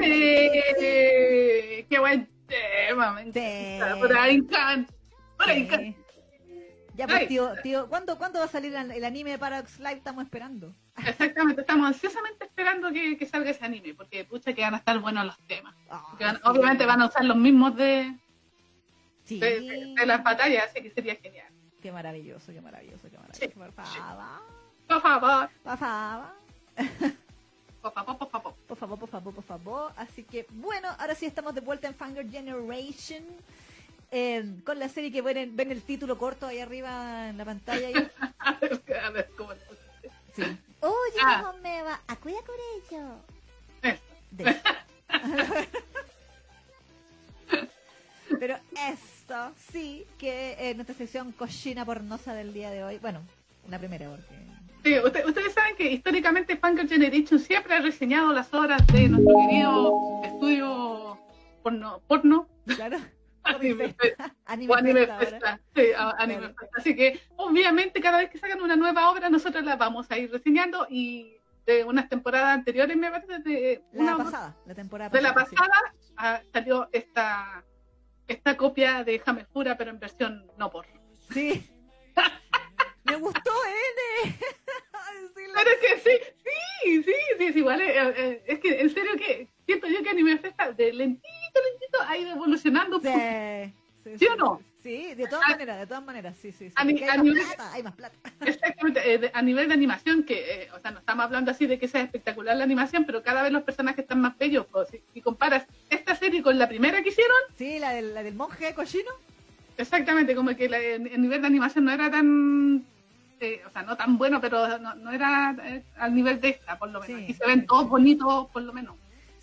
Sí, qué buen tema, me encanta. Por ahí encanta. Por ahí encanta. Ya, pues, tío, tío, ¿cuándo, ¿cuándo va a salir el anime de Paradox Live? Estamos esperando. Exactamente, estamos ansiosamente esperando que, que, salga ese anime, porque pucha que van a estar buenos los temas. Obviamente van a usar los mismos de, sí. de, las batallas, así que sería genial. Qué maravilloso, qué maravilloso, qué maravilloso. por favor. Por favor. Por favor. Por favor, por favor. Por favor, por favor, por favor. Así que, bueno, ahora sí estamos de vuelta en Fanger Generation. Eh, con la serie que ven, ven, el título corto ahí arriba en la pantalla. Y... a ver, ¿cómo Sí. Oye, ah. me va a cuidar con ello. Pero esto sí que es nuestra sección cochina pornosa del día de hoy. Bueno, la primera porque... Sí, ustedes saben que históricamente Funker Generation siempre ha reseñado las obras de nuestro querido estudio porno, porno. Claro. Anime Festa. Sí, Anime Así que, obviamente, cada vez que sacan una nueva obra, nosotros la vamos a ir reseñando y de unas temporadas anteriores, me parece, de la pasada, la temporada de la pasada ah, salió esta esta copia de Jamefura, pero en versión no por. Sí. me gustó N. pero es que sí, sí, sí, sí, es igual. Eh, eh, es que en serio que siento yo que Anime Festa de lentito, lentito ha ido evolucionando. Sí. Sí, ¿Sí o no? Sí, de todas maneras, de todas maneras, sí, sí. sí. A, hay, más nivel, plata, hay más plata. Exactamente, eh, a nivel de animación, que, eh, o sea, no estamos hablando así de que sea espectacular la animación, pero cada vez los personajes están más bellos. Pues, si, si, comparas esta serie con la primera que hicieron. Sí, la del, la del monje cochino. Exactamente, como que la, el nivel de animación no era tan. Eh, o sea, no tan bueno, pero no, no era eh, al nivel de esta, por lo menos. Sí. Y se ven todos bonitos, por lo menos.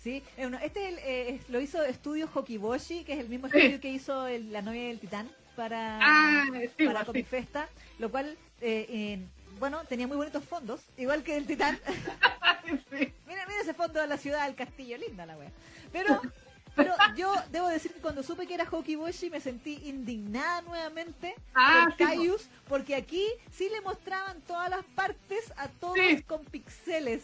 Sí, eh, este eh, lo hizo Estudio Hokiboshi, que es el mismo estudio que hizo el, La novia del titán para, ah, sí, para Comic Festa, lo cual, eh, bueno, tenía muy bonitos fondos, igual que el titán. mira, mira ese fondo de la ciudad del castillo, linda la wea. Pero, pero yo debo decir que cuando supe que era Hokiboshi me sentí indignada nuevamente ah, por Caius, porque aquí sí le mostraban todas las partes a todos con pixeles.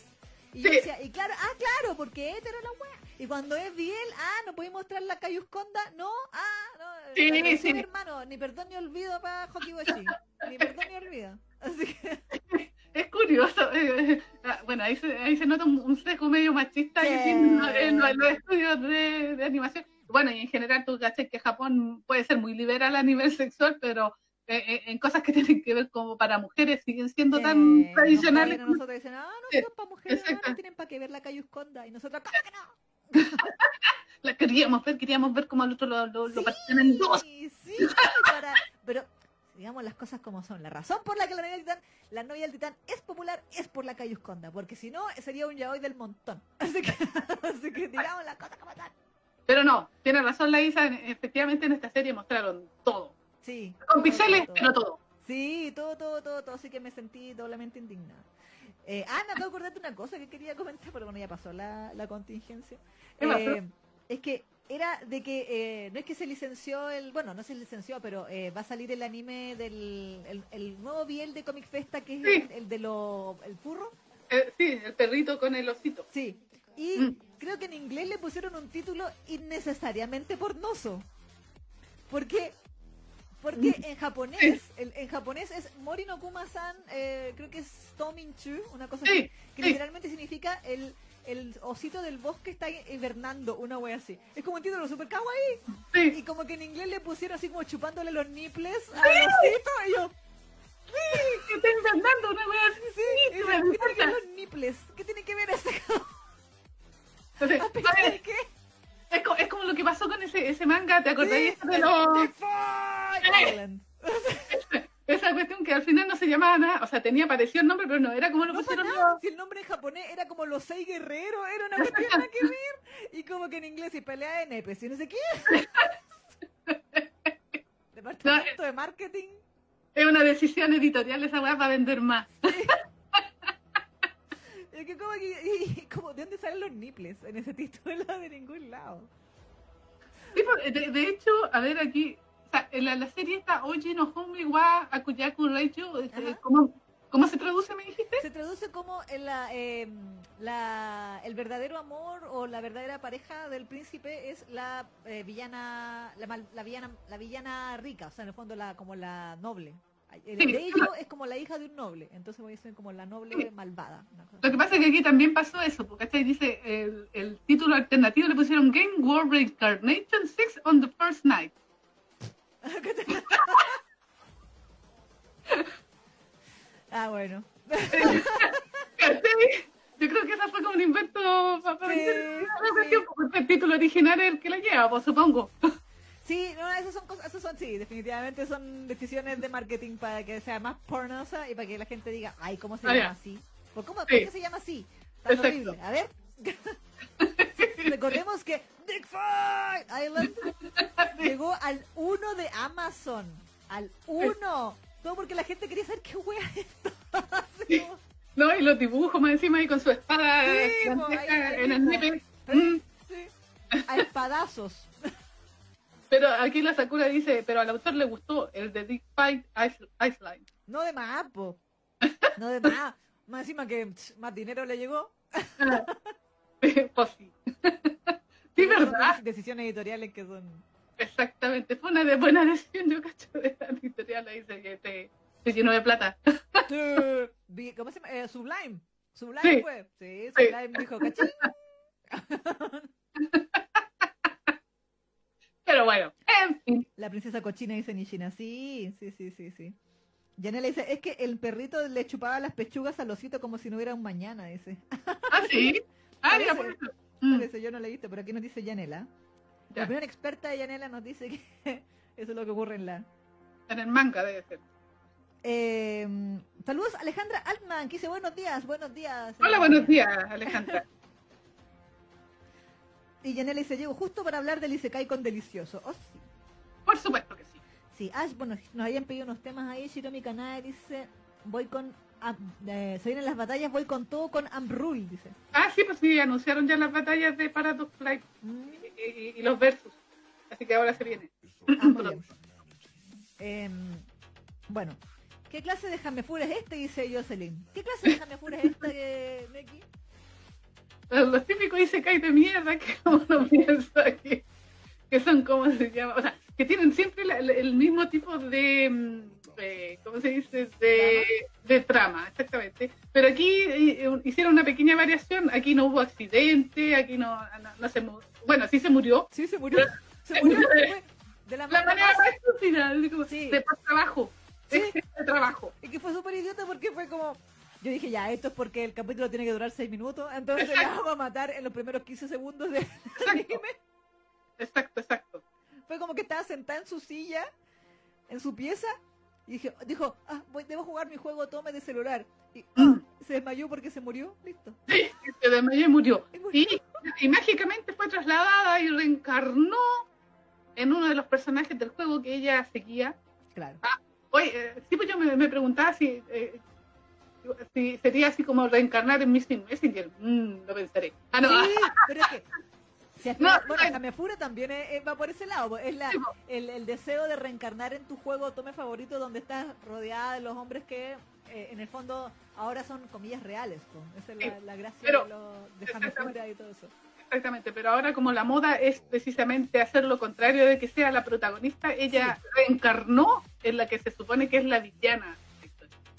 Y yo decía, y claro, ah, claro, porque este era la wea. Y cuando es Biel, ah, no podéis mostrar la Cayusconda, no, ah, no. Sí, sí. hermano, ni perdón ni olvido para Hokiboshi. ni perdón ni olvido. Así que. Es curioso. Eh, ah, bueno, ahí se, ahí se nota un, un sesgo medio machista que tiene en los, los estudios de, de, animación. Bueno, y en general tú caché que Japón puede ser muy liberal a nivel sexual, pero eh, eh, en cosas que tienen que ver como para mujeres siguen siendo sí, tan tradicionales. No, nosotros dicen, ah, no, son para mujeres, no, no, tienen para que ver la Cayusconda. Y nosotros, ¿cómo que no? la queríamos ver, queríamos ver cómo al otro lo, lo, sí, lo partían en dos. Sí, para, pero digamos las cosas como son. La razón por la que la novia del titán, la novia del titán es popular es por la Cayusconda, porque si no sería un yaoi del montón. Así que, así que digamos las cosas como están. Pero no, tiene razón la Isa, efectivamente en esta serie mostraron todo Sí. Con pixeles, pero todo. Sí, todo, todo, todo, todo. Así que me sentí doblemente indignada. Eh, ah, me acabo de una cosa que quería comentar, pero bueno, ya pasó la, la contingencia. Eh, es que era de que eh, no es que se licenció el, bueno, no se licenció, pero eh, va a salir el anime del el, el nuevo biel de Comic Festa, que es Sí. el, el de lo, el furro. Eh, sí, el perrito con el osito. Sí. Y Mm. creo que en inglés le pusieron un título innecesariamente pornoso. Porque porque en japonés, el, en japonés es Morino Kuma-san, eh, creo que es Tominchu, una cosa Sí, que literalmente significa el, el osito del bosque está hibernando, una wea así. Es como un título super kawaii. Y Sí, como que en inglés le pusieron así como chupándole los nipples al osito, y yo, sí, que está inventando una wea así. sí, y sí, ¿qué tiene que ver los nipples? ¿Qué tiene que ver ese Entonces, ¿A qué? Es, co- es como lo que pasó con ese, ese manga, ¿te acordás Sí, de los... Island. Esa cuestión que al final no se llamaba nada, o sea, tenía parecido el nombre, pero no era como lo No pusieron nada, si el nombre en japonés era como los seis guerreros, era una cuestión que ver. Y como que en inglés y pelea de nepes y no sé qué. Departamento de marketing. Es una decisión editorial esa weá para vender más. Y que como que, y como, ¿de dónde salen los nipples en ese título? De ningún lado. Sí, por- de, de hecho, a ver aquí, la, la serie esta Oji no Home wa Akuyaku este, Ajá. como ¿Cómo se traduce, me dijiste? Se traduce como el, la, em, la- el verdadero amor o la verdadera pareja del príncipe es la eh, villana, la, la villana, la villana rica, o sea, en el fondo la como la noble. El Sí. de es como la hija de un noble, entonces voy a ser como la noble malvada. Lo que pasa es que aquí también pasó eso, porque ¿cachai? dice el, el título alternativo le pusieron Game War Reincarnation 6 on the First Night. Ah, bueno. Yo creo que esa fue como un invento para Sí, sí. porque el título original es el que la lleva, pues supongo. Sí, no, esas son cosas, esas son, sí, definitivamente son decisiones de marketing para que sea más pornosa y para que la gente diga, ay, ¿cómo se Ah, llama ya. así? ¿Por, cómo, ¿Por qué se llama así? Tan horrible. A ver. Recordemos que Dick Fight Island llegó al 1 de Amazon. Al 1. Todo porque la gente quería saber qué es esto. No, y los dibujos más encima ahí con su espada Sí, en el nepe. Mm. sí, a espadazos. Pero aquí la Sakura dice, pero al autor le gustó el de Dick Fight Ice- Iceland. No de más, po. No de más. Más encima que más dinero le llegó. pues sí. Sí, verdad. Decisiones editoriales que son. Exactamente. Fue una de buena decisión, yo cacho de la editorial ahí dice que te, te llenó de plata. ¿Cómo se llama? Eh, Sublime. Sublime Sí. fue. Sí, Sí. Sublime dijo, cachín. Pero bueno, en fin. La princesa cochina dice Nishina. Sí, sí, sí, sí, sí. Yanela dice, es que el perrito le chupaba las pechugas al osito como si no hubiera un mañana, dice. Ah, sí. Ah, mira, por eso. Mm, Parece, yo no leíste, pero aquí nos dice Yanela. La opinión experta de Yanela nos dice que eso es lo que ocurre en la... En el manga debe ser. Eh, saludos Alejandra Altman, que dice buenos días, buenos días. Hola, buenos días, Alejandra. Y Yanela dice, llego justo para hablar del Isekai con Delicioso. Oh, sí. Por supuesto que sí. Sí, Ash, bueno, nos habían pedido unos temas ahí. Shiromi Kanae dice, voy con... Eh, se vienen las batallas, voy con todo con Amrul, dice. Ah, sí, pues sí, anunciaron ya las batallas de Paradox Flight Mm, y, y- y los versus. Así que ahora se viene. ah. Em, bueno, ¿qué clase de jamefura es este? Dice Jocelyn. ¿Qué clase de jamefura es esta, eh, Neki? Los, los típicos Isekai de mierda que uno piensa que, que son como se llama, o sea, que tienen siempre la- la- el mismo tipo de, mm, eh, ¿cómo se dice? De, de trama, exactamente. Pero aquí eh, hicieron una pequeña variación, aquí no hubo accidente, aquí no, no, no se mu- bueno, sí se murió. Sí, se murió. Se murió de la La manera más... estúpida, Sí. de por trabajo, Sí. de trabajo. Y que fue súper idiota porque fue como... Yo dije, ya, esto es porque el capítulo tiene que durar 6 minutos, entonces la vamos a matar en los primeros 15 segundos del Exacto, anime. exacto, exacto. Fue como que estaba sentada en su silla, en su pieza, y dije, dijo, ah, voy, debo jugar mi juego tome de celular. Y ah, se desmayó porque se murió, listo. Se desmayó y murió. Y murió. Y, y mágicamente fue trasladada y reencarnó en uno de los personajes del juego que ella seguía. Claro. Oye, eh, sí, pues yo me, me preguntaba si, eh, si sería así como reencarnar en Missing Messenger. Mm, lo pensaré. Ah, no. Sí, pero es que... si No, bueno, no. También es- es- va por ese lado, es la, Sí, el, el deseo de reencarnar en tu juego tome favorito donde estás rodeada de los hombres que eh, en el fondo ahora son comillas reales. Esa es la, Sí, la gracia pero- de, Kamefura y todo eso. Exactamente, pero ahora como la moda es precisamente hacer lo contrario de que sea la protagonista, ella reencarnó en la que se supone que es la villana.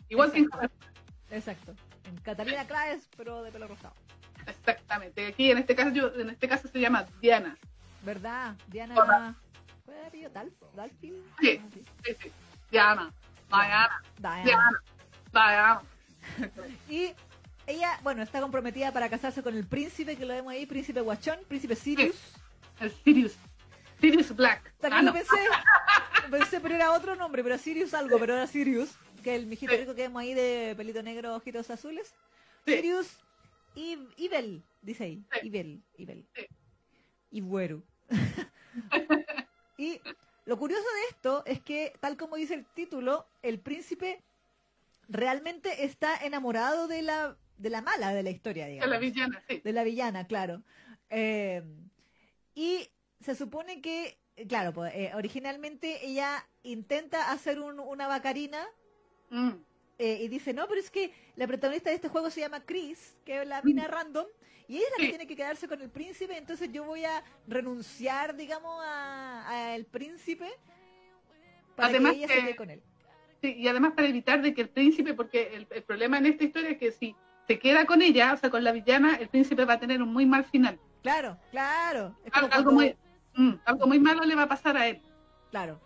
Igual que en Exacto. Exacto. En Catalina Claes, pero de pelo rosado. Exactamente. Aquí en este caso yo, en este caso se llama Diana. ¿Verdad? Diana. Hola. ¿Cuál era. Sí. Sí. Diana. Diana. Diana. Diana. Diana. Y ella, bueno, está comprometida para casarse con el príncipe, que lo vemos ahí, príncipe Guachón, príncipe Sirius. El Sirius. Sirius Black. También Ah, lo no. pensé, pensé, pero era otro nombre, pero Sirius algo, pero era Sirius, que el mijito Sí. rico que vemos ahí de pelito negro, ojitos azules. Sí. Sirius Ibel, dice ahí. Ibel, Ibel. Sí. Ibuero. y lo curioso de esto es que, tal como dice el título, el príncipe realmente está enamorado de la, de la mala de la historia, De digamos. la villana, sí. De la villana, claro. Eh, y se supone que, eh, claro, pues, eh, originalmente ella intenta hacer un- una bacarina Mm. Eh, y dice, no, pero es que la protagonista de este juego se llama Chris, que es la mina random, y ella es la que tiene que quedarse con el príncipe, entonces yo voy a renunciar, digamos, al príncipe para además que ella se quede con él. Sí, y además para evitar de que el príncipe, porque el, el problema en esta historia es que si se queda con ella, o sea, con la villana, el príncipe va a tener un muy mal final. Claro, claro. algo, muy, mm, algo muy malo le va a pasar a él. Claro.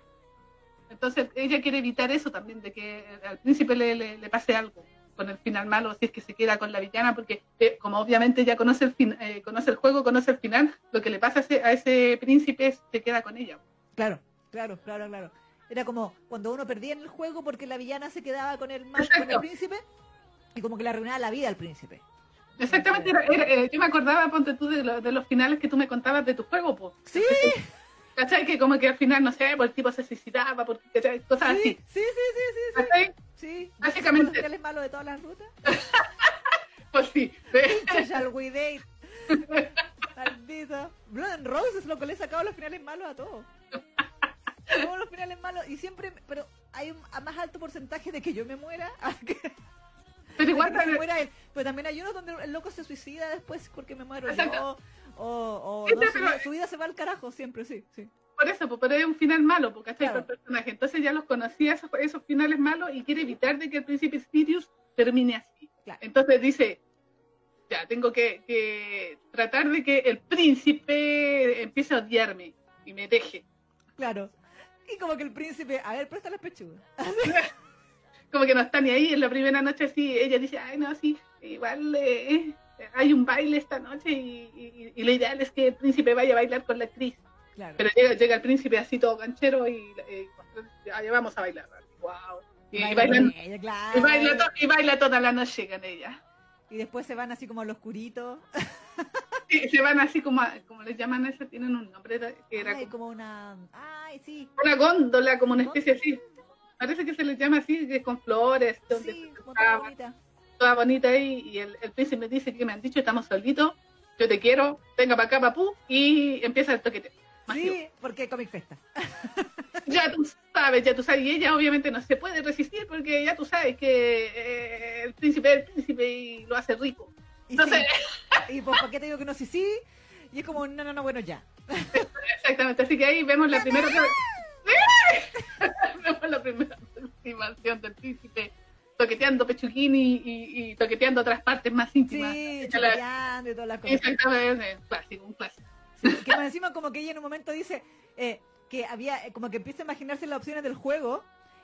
Entonces ella quiere evitar eso también, de que al príncipe le, le, pase algo con el final malo, si es que se queda con la villana, porque eh, como obviamente ya conoce el, fin, eh, conoce el juego, conoce el final, lo que le pasa a ese, a ese príncipe es que se queda con ella. Claro, claro, claro, claro. Era como cuando uno perdía en el juego porque la villana se quedaba con el, mal, con el príncipe y como que le arruinaba la vida al príncipe. Exactamente, eh, yo me acordaba, ponte tú, de, de, los finales que tú me contabas de tu juego, pues. Sí. ¿Cachai? Que como que al final, no sé, pues el tipo se suicidaba, porque, ¿cachai? Cosas sí, así. Sí, sí, sí, sí. ¿Cachai? Sí. Básicamente. ¿Los malo de todas las rutas? pues sí. Date? Maldito. Blood and Roses, lo que le he sacado los finales malos a todos. Todos los finales malos. Y siempre, pero hay un a más alto porcentaje de que yo me muera. Pero igual también... muera él. Pero también hay unos donde el loco se suicida después porque me muero yo. O, o no, su, vida se va al carajo siempre, sí, sí. Por eso, pues, pero es un final malo, porque está claro. el personaje. Entonces ya los conocía esos, esos, finales malos y quiere evitar de que el príncipe Sirius termine así. Claro. Entonces dice, ya, tengo que, que, tratar de que el príncipe empiece a odiarme y me deje. Claro. Y como que el príncipe, a ver, presta las pechugas. como que no está ni ahí. En la primera noche así, ella dice, ay, no, sí, igual eh, hay un baile esta noche y, y, lo ideal es que el príncipe vaya a bailar con la actriz. Claro. Pero llega, llega, el príncipe así todo ganchero y, y ya vamos a bailar. Wow. Y, baila, bailan, ella, claro. y, baila to, y, baila toda la noche con ella. Y después se van así como al oscurito. Sí, se van así como, como les llaman eso, tienen un nombre que era ay, como, una, ay, sí. Una góndola, como una especie así. Parece que se les llama así, que es con flores. Donde sí, toda bonita. Toda bonita ahí, y el, el príncipe me dice que me han dicho, estamos solitos, yo te quiero, venga para acá, papú, y empieza el toquete. Sí, porque Comic Festa. ya tú sabes, ya tú sabes, y ella obviamente no se puede resistir porque ya tú sabes que eh, el príncipe es el príncipe y lo hace rico. Y, Entonces... sí. y pues, ¿para qué te digo que no? Sí, sí. Y es como, no, no, no, bueno, ya. Exactamente, así que ahí vemos la primera... vemos la primera aproximación del príncipe toqueteando pechuguín y, y, toqueteando otras partes más íntimas. Sí, y todas las cosas. Exactamente, un clásico, un clásico. Sí, que más encima como que ella en un momento dice eh, que había, como que empieza a imaginarse las opciones del juego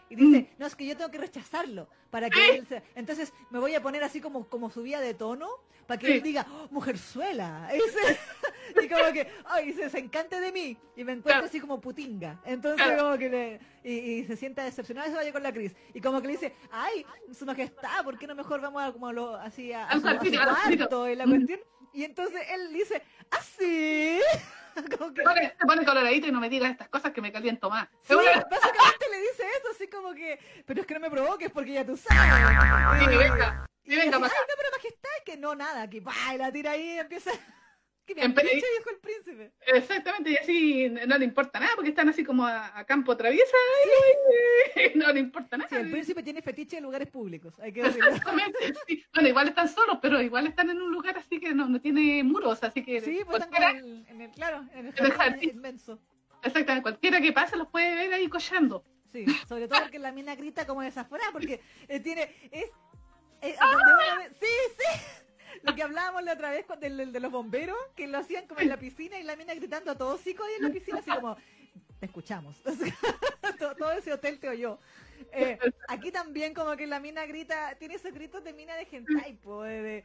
y dice, no, es que yo tengo que rechazarlo para que él se... Entonces me voy a poner así como, como subida de tono para que Sí. él diga, oh, mujerzuela. Y, y como que, ay, se, se encante de mí. Y me encuentro Claro. así como putinga. Entonces Claro. como que le... Y, y se sienta decepcionado y se vaya con la Cris. Y como que le dice, ay, su majestad, ¿por qué no mejor vamos a, como lo, así a, a su, a su cuarto y la cuestión? Y entonces él dice, ¿ah, sí? como que... Se pone, coloradito y no me digas estas cosas que me caliento más. Sí, básicamente le dice eso, así como que, pero es que no me provoques porque ya tú sabes. Sí, venga, Y sí, ella venga dice, para ay, no, pero majestad, es que no, nada, que pa, y la tira ahí y empieza. Que me Empe- pinche, dijo el príncipe. Exactamente, y así no le importa nada porque están así como a, a campo traviesa y no le importa nada. Sí, el príncipe tiene fetiche en lugares públicos, hay que decirlo. Exactamente, sí. Bueno, igual están solos, pero igual están en un lugar así que no, no tiene muros, así que Sí, pues están en el, en el- claro, en el En el jardín jardín. inmenso. exactamente, cualquiera que pase los puede ver ahí collando. Sí, sobre todo porque la mina grita como desaforada, porque eh, tiene, es, es ¡Ah! sí, sí, lo que hablábamos la otra vez el, de los bomberos, que lo hacían como en la piscina y la mina gritando a todos hocico ahí en la piscina, así como, te escuchamos, todo, todo ese hotel te oyó. Eh, aquí también como que la mina grita, tiene esos gritos de mina de hentai, po, de, de-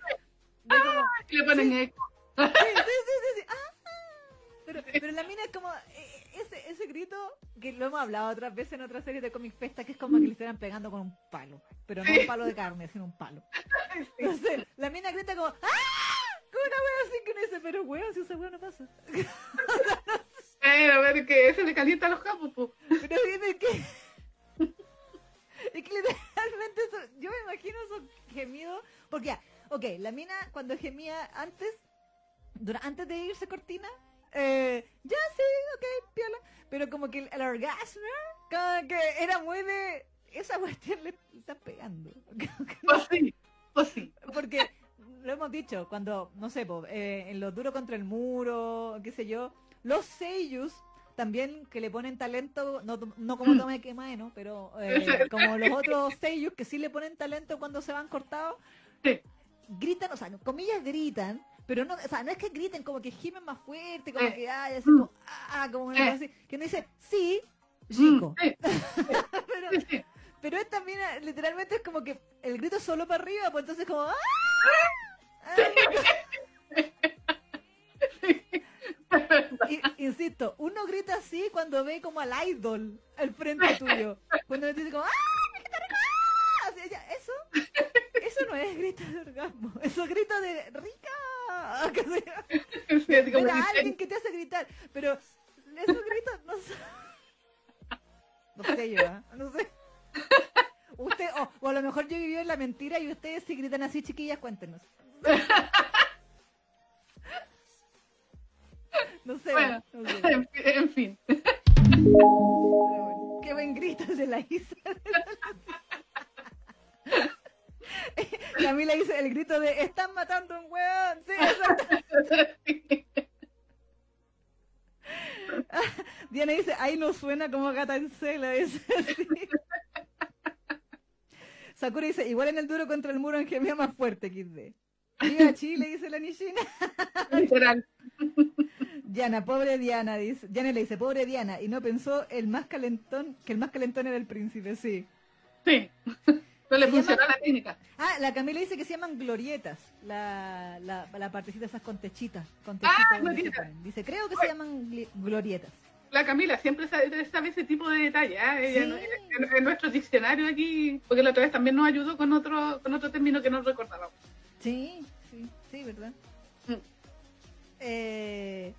de como, Y le ponen eco. Sí, sí, sí, sí, sí. Ah, pero, pero la mina es como eh, ese, ese grito que lo hemos hablado otras veces en otras series de Comic Festa, que es como que le estuvieran pegando con un palo, pero no un palo de carne, sino un palo. Entonces, la mina grita como ¡Ah! Como una wea así que uno dice, pero weón, si esa wea no pasa. Eh, a ver, que ese le calienta los capos, pues. Pero viene que. Es que literalmente eso, yo me imagino esos gemidos, porque ya, ok, la mina cuando gemía antes, dura- antes de irse cortina, eh, ya sí, ok, piola, pero como que el, el orgasmo, como que era muy de, esa cuestión le está pegando. Pues sí, pues sí. Porque lo hemos dicho, cuando, no sé, eh, en los duros contra el muro, qué sé yo, los seiyus también que le ponen talento, no, no como mm. Tome Quema, ¿no? Pero eh, como los otros seiyus que sí le ponen talento cuando se van cortados, gritan, o sea, comillas gritan, pero no, o sea, no es que griten como que gimen más fuerte, como eh. que, ay, así como, ah, como así, que no dice, sí, chico. pero, pero es también, literalmente es como que el grito solo para arriba, pues entonces como, ¡ah! insisto, uno grita así cuando ve como al idol al frente tuyo. Cuando dice como, ¡ah! eso, eso no es grito de orgasmo, eso es grito de rica. Mira, alguien que te hace gritar, pero esos gritos no sé. No sé yo, ¿eh? no sé. Usted, o a lo mejor yo viví en la mentira y ustedes si gritan así, chiquillas, cuéntenos. No sé. Bueno, En, fin. qué buen grito de la Isa. Camila dice el grito de están matando a un weón. Sí, Diana dice, ahí no suena como gata en celo. Sakura dice, igual en el duro contra el muro en gemía más fuerte, XD. Viva Chile, dice la Nishina. Literal. Diana, pobre Diana, dice. Diana le dice, pobre Diana, y no pensó el más calentón, que el más calentón era el príncipe, sí. Sí. No le funcionó la técnica. Ah, la Camila dice que se llaman glorietas, la, la, la partecita esas con techitas. Con ah, Dice, creo que se llaman glorietas. La Camila siempre sabe, sabe ese tipo de detalles. ¿eh? en, nuestro diccionario aquí, porque la otra vez también nos ayudó con otro, con otro término que no recordábamos. Sí, sí, sí, ¿verdad? Mm. Eh,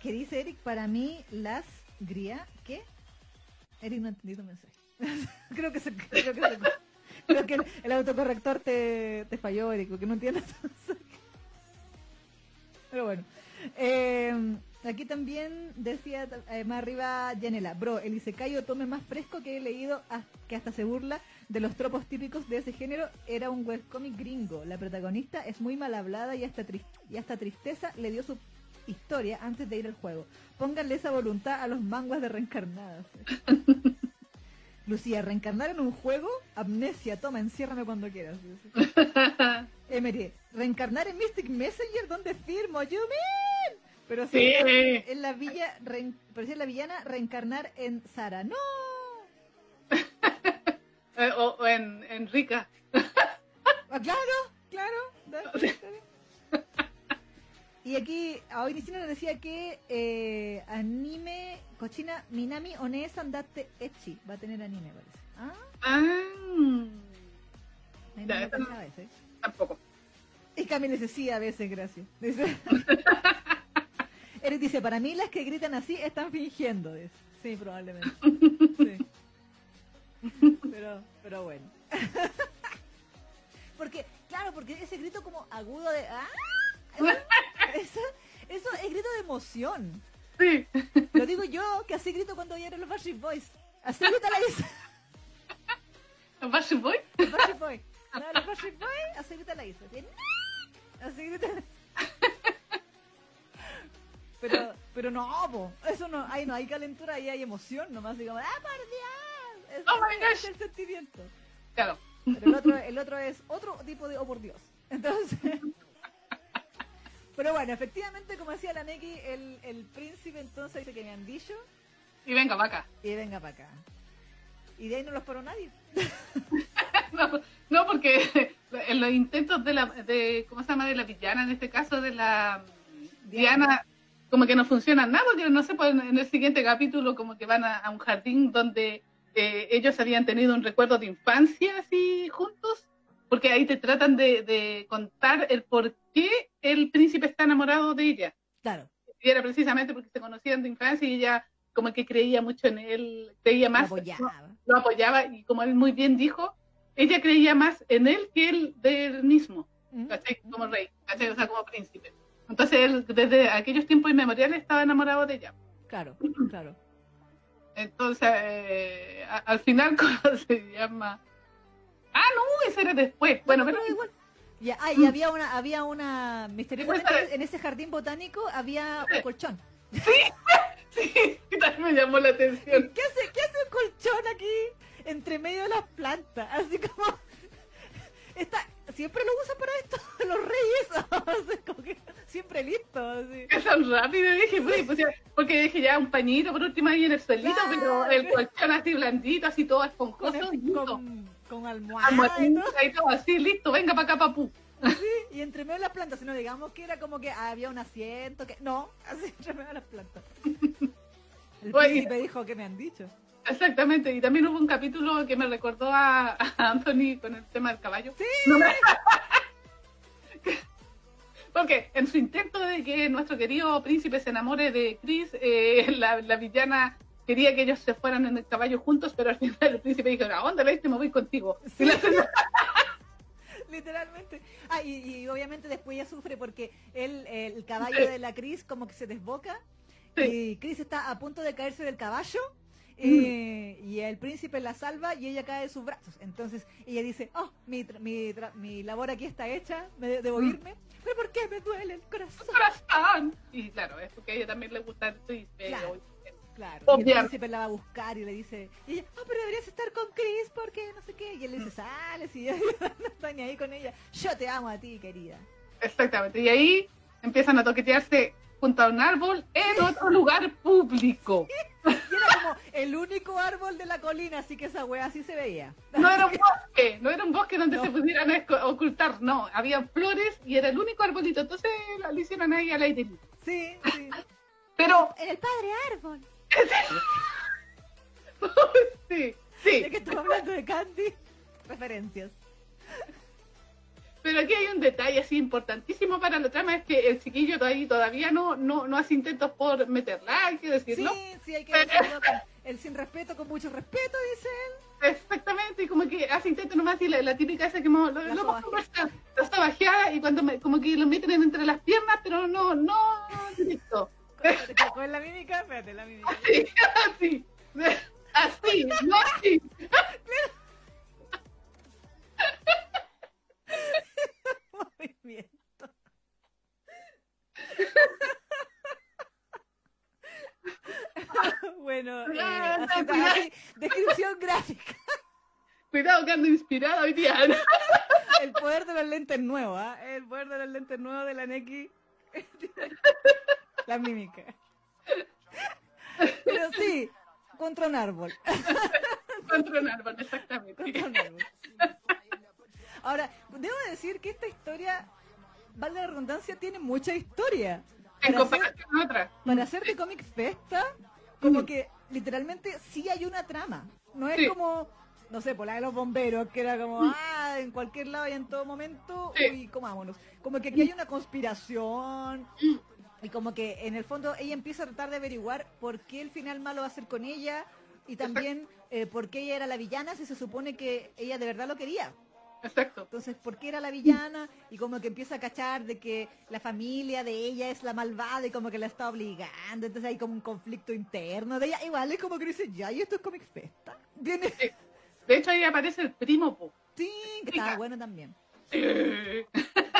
¿Qué dice Eric? Para mí, las gría. ¿Qué? Eric no ha entendido mensaje. creo que se, creo que, creo que el, autocorrector te, te, falló, Eric, porque no entiendes. Pero bueno. Eh, aquí también decía eh, más arriba Yanela, bro, el Isekai tome más fresco que he leído que hasta se burla de los tropos típicos de ese género era un webcomic gringo. La protagonista es muy mal hablada y hasta, y hasta tristeza le dio su historia antes de ir al juego. Pónganle esa voluntad a los manguas de reencarnadas. Lucía, reencarnar en un juego, amnesia, toma, enciérrame cuando quieras. Emery, reencarnar en Mystic Messenger, ¿dónde firmo? You mean? Pero sí, en la villa, pero si en la villana, reencarnar en Sara. ¡No! Eh, o, en, en, Rica. Ah, claro, claro. Y aquí, a hoy nos decía que eh, anime, cochina, Minami One Andate Echi. Va a tener anime, parece. Ah. Ah. No a veces. Tampoco. Y Camila dice, sí, a veces, gracias. Dice. Eric dice, para mí las que gritan así están fingiendo. Sí, probablemente. Sí. Pero, pero bueno. porque, claro, porque ese grito como agudo de... ¡Ah! Eso, eso es grito de emoción. Sí. Lo digo yo, que así grito cuando oyeron los Backstreet Boys. Así grita la Isa. ¿Los Backstreet Boys? Los Backstreet Boys. No, los Backstreet Boys, así grita la Isa. Así grita la Pero, pero no, po. eso no, ahí no hay calentura, ahí hay emoción nomás, digamos, ¡ah, por Dios! Es, oh my gosh. es el sentimiento. Claro. Pero el otro, el otro es otro tipo de, oh por Dios. Entonces, pero bueno, efectivamente, como decía la Neki, el, el príncipe entonces dice que me han dicho. Y venga para acá. Y venga para acá. Y de ahí no los paró nadie. no, porque en los intentos de la, de, ¿cómo se llama? De la villana, en este caso de la Diana, como que no funcionan nada, porque no sé, pues en el siguiente capítulo como que van a, un jardín donde eh, ellos habían tenido un recuerdo de infancia así juntos porque ahí te tratan de, contar el por qué el príncipe está enamorado de ella. Claro. Y era precisamente porque se conocían de infancia y ella como que creía mucho en él, creía más. Lo apoyaba. Lo, apoyaba y como él muy bien dijo, ella creía más en él que él de él mismo, mm. Como rey, O sea, como príncipe. Entonces él desde aquellos tiempos inmemoriales estaba enamorado de ella. Claro, claro. Entonces, eh, al final, ¿cómo se llama? Ah, no, ese era después. Bueno, pero... igual. Ya, ah, y había una, había una misteriosamente en ese jardín botánico había un colchón. Sí, sí, me llamó la atención. ¿Qué hace, qué hace un colchón aquí entre medio de las plantas? Así como está, siempre lo usan para esto, los reyes, como que siempre listo. Así. Es tan rápido, dije, pues, pues, porque dije ya un pañito por último ahí en el suelito, pero el colchón así blandito, así todo esponjoso. Con, con, almohada y todo. así, listo, venga para acá, papú. Sí, y entre medio de las plantas, si no digamos que era como que había un asiento, que no, así entre medio de las plantas. El príncipe dijo que me han dicho. Exactamente, y también hubo un capítulo que me recordó a, Anthony con el tema del caballo. Sí. Porque en su intento de que nuestro querido príncipe se enamore de Chris, eh, la, villana quería que ellos se fueran en el caballo juntos, pero al final el príncipe dijo, ¿a dónde este me voy contigo? Literalmente. Ah, y, obviamente después ella sufre porque él, el caballo de la Chris como que se desboca y Chris está a punto de caerse del caballo eh, y el príncipe la salva y ella cae de sus brazos. Entonces ella dice, oh, mi, mi, mi labor aquí está hecha, me debo mm. irme. ¿Pero por qué me duele el corazón? corazón. Y claro, es porque a ella también le gusta el príncipe. Claro. Claro, y el príncipe la va a buscar y le dice, y ella, oh, pero deberías estar con Chris porque no sé qué. Y él le dice, sale, si no está ni ahí con ella. Yo te amo a ti, querida. Exactamente. Y ahí empiezan a toquetearse junto a un árbol en otro lugar público. Y era como el único árbol de la colina, así que esa wea así se veía. No era un bosque, no era un bosque donde se pudieran ocultar, no, había flores y era el único arbolito, entonces lo hicieron ahí al aire. Sí, sí. Pero... En el padre árbol. sí, sí. De que estamos hablando de Candy, referencias. Pero aquí hay un detalle así importantísimo para la trama, es que el chiquillo todavía, todavía no, no, no hace intentos por meterla, hay que decirlo. Sí, sí, hay que decirlo. el sin respeto con mucho respeto, dice él. Exactamente, y como que hace intentos nomás y la, típica esa que hemos, lo, lo hemos conversado, está bajeada y cuando me, como que lo meten entre las piernas, pero no, no, directo. ¿Te la mímica? Espérate, la mímica. Así, así, así, no así. Bueno, eh, descripción gráfica. Cuidado que ando inspirada hoy día. El poder de los lentes nuevos, ¿ah? El poder de los lentes nuevos de la Neki. La mímica. Pero sí, contra un árbol. Contra un árbol, exactamente. Contra un árbol. Ahora, debo decir que esta historia, vale la redundancia, tiene mucha historia. En comparación con otra. Para hacer de Comic Festa, como que literalmente sí hay una trama. No es como, no sé, por la de los bomberos, que era como, ah, en cualquier lado y en todo momento, y comámonos. Como que aquí hay una conspiración. Y como que en el fondo ella empieza a tratar de averiguar por qué el final malo va a ser con ella y también eh, por qué ella era la villana si se supone que ella de verdad lo quería. Exacto. Entonces, ¿por qué era la villana? Y como que empieza a cachar de que la familia de ella es la malvada y como que la está obligando. Entonces hay como un conflicto interno de ella. Igual es como que dice, ya, y esto es Comic Festa. De hecho, ahí aparece el primo, po. Sí, que estaba bueno también.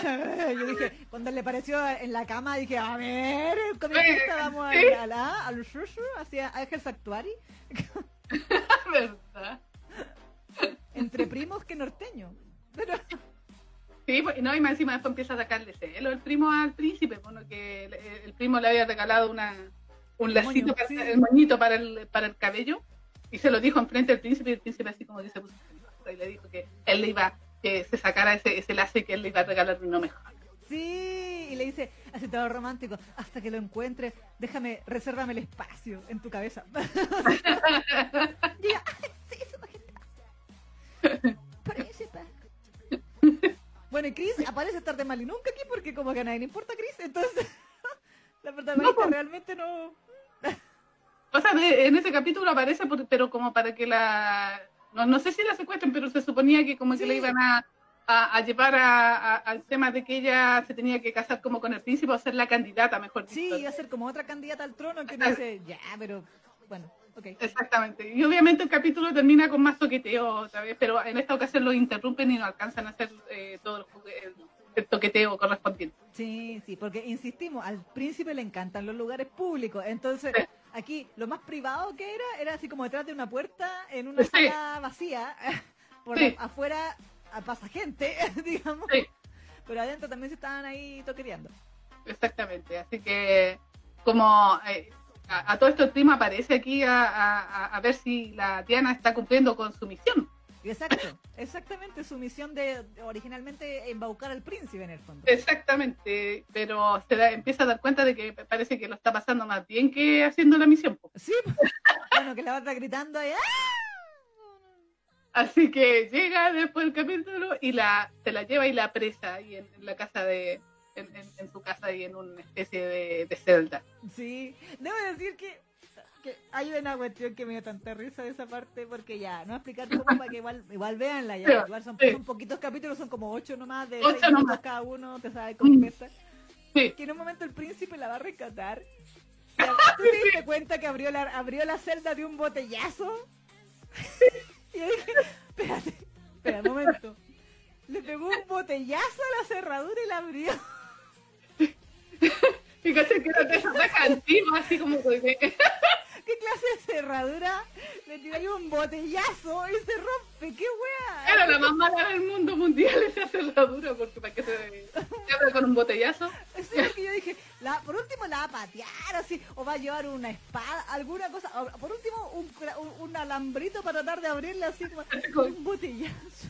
Yo dije, cuando le pareció en la cama, dije, a ver, Comic Festa, vamos a, la, al shushu, hacia Ángel Actuari. ¿Verdad? Entre primos que norteños. Sí, pues, no, y más encima después empieza a sacarle celo el primo al príncipe, bueno, que el, primo le había regalado una, un lacito, para, el moñito para el, para el cabello, y se lo dijo enfrente del príncipe, y el príncipe así como dice, pues, y le dijo que él le iba, que se sacara ese, ese lazo y que él le iba a regalar uno mejor. Sí, y le dice, hace todo romántico, hasta que lo encuentre, déjame, resérvame el espacio en tu cabeza. Diga, sí, su Príncipe. Bueno, y Chris aparece tarde mal y nunca aquí porque como que a nadie le importa Chris, entonces la protagonista pues. realmente no... o sea, en ese capítulo aparece, pero como para que la... No, sé si la secuestren, pero se suponía que como que le iban a, a, llevar al tema de que ella se tenía que casar como con el príncipe o ser la candidata, mejor dicho. Sí, iba a ser como otra candidata al trono que no sé, ya, pero bueno. Exactamente. Y obviamente el capítulo termina con más toqueteo otra vez, pero en esta ocasión lo interrumpen y no alcanzan a hacer eh, todo el, toqueteo correspondiente. Sí, sí, porque insistimos, al príncipe le encantan los lugares públicos. Entonces, aquí lo más privado que era, era así como detrás de una puerta en una sala vacía. Por afuera pasa gente, digamos. Pero adentro también se estaban ahí toqueteando. Exactamente, así que como eh, a, todo esto el primo aparece aquí a, ver si la Diana está cumpliendo con su misión. Exacto, exactamente, su misión de originalmente embaucar al príncipe en el fondo. Exactamente, pero se empieza a dar cuenta de que parece que lo está pasando más bien que haciendo la misión. Sí, bueno, que la va gritando ahí. ¡ah! Así que llega después del capítulo y la se la lleva y la presa ahí en la casa de, en, su casa y en una especie de, celda. Sí, debo decir que, hay una cuestión que me dio tanta risa de esa parte, porque ya, no explicar cómo para que igual, igual veanla, ya, igual son, poquitos capítulos, son como ocho nomás, de ocho cada uno, te sabes cómo empieza. Que en un momento el príncipe la va a rescatar. ¿Tú te diste cuenta que abrió la, abrió la celda de un botellazo? y yo dije, espérate, espera un momento. Le pegó un botellazo a la cerradura y la abrió. Fíjate que era de esa encima, así como que... ¿Qué clase de cerradura? Le tiráis un botellazo y se rompe, qué wea. Era la más mala del mundo mundial esa cerradura, porque para que se, se con un botellazo. Eso es lo que yo dije, la, por último la va a patear así, o va a llevar una espada, alguna cosa, por último un, un, alambrito para tratar de abrirla así como un botellazo.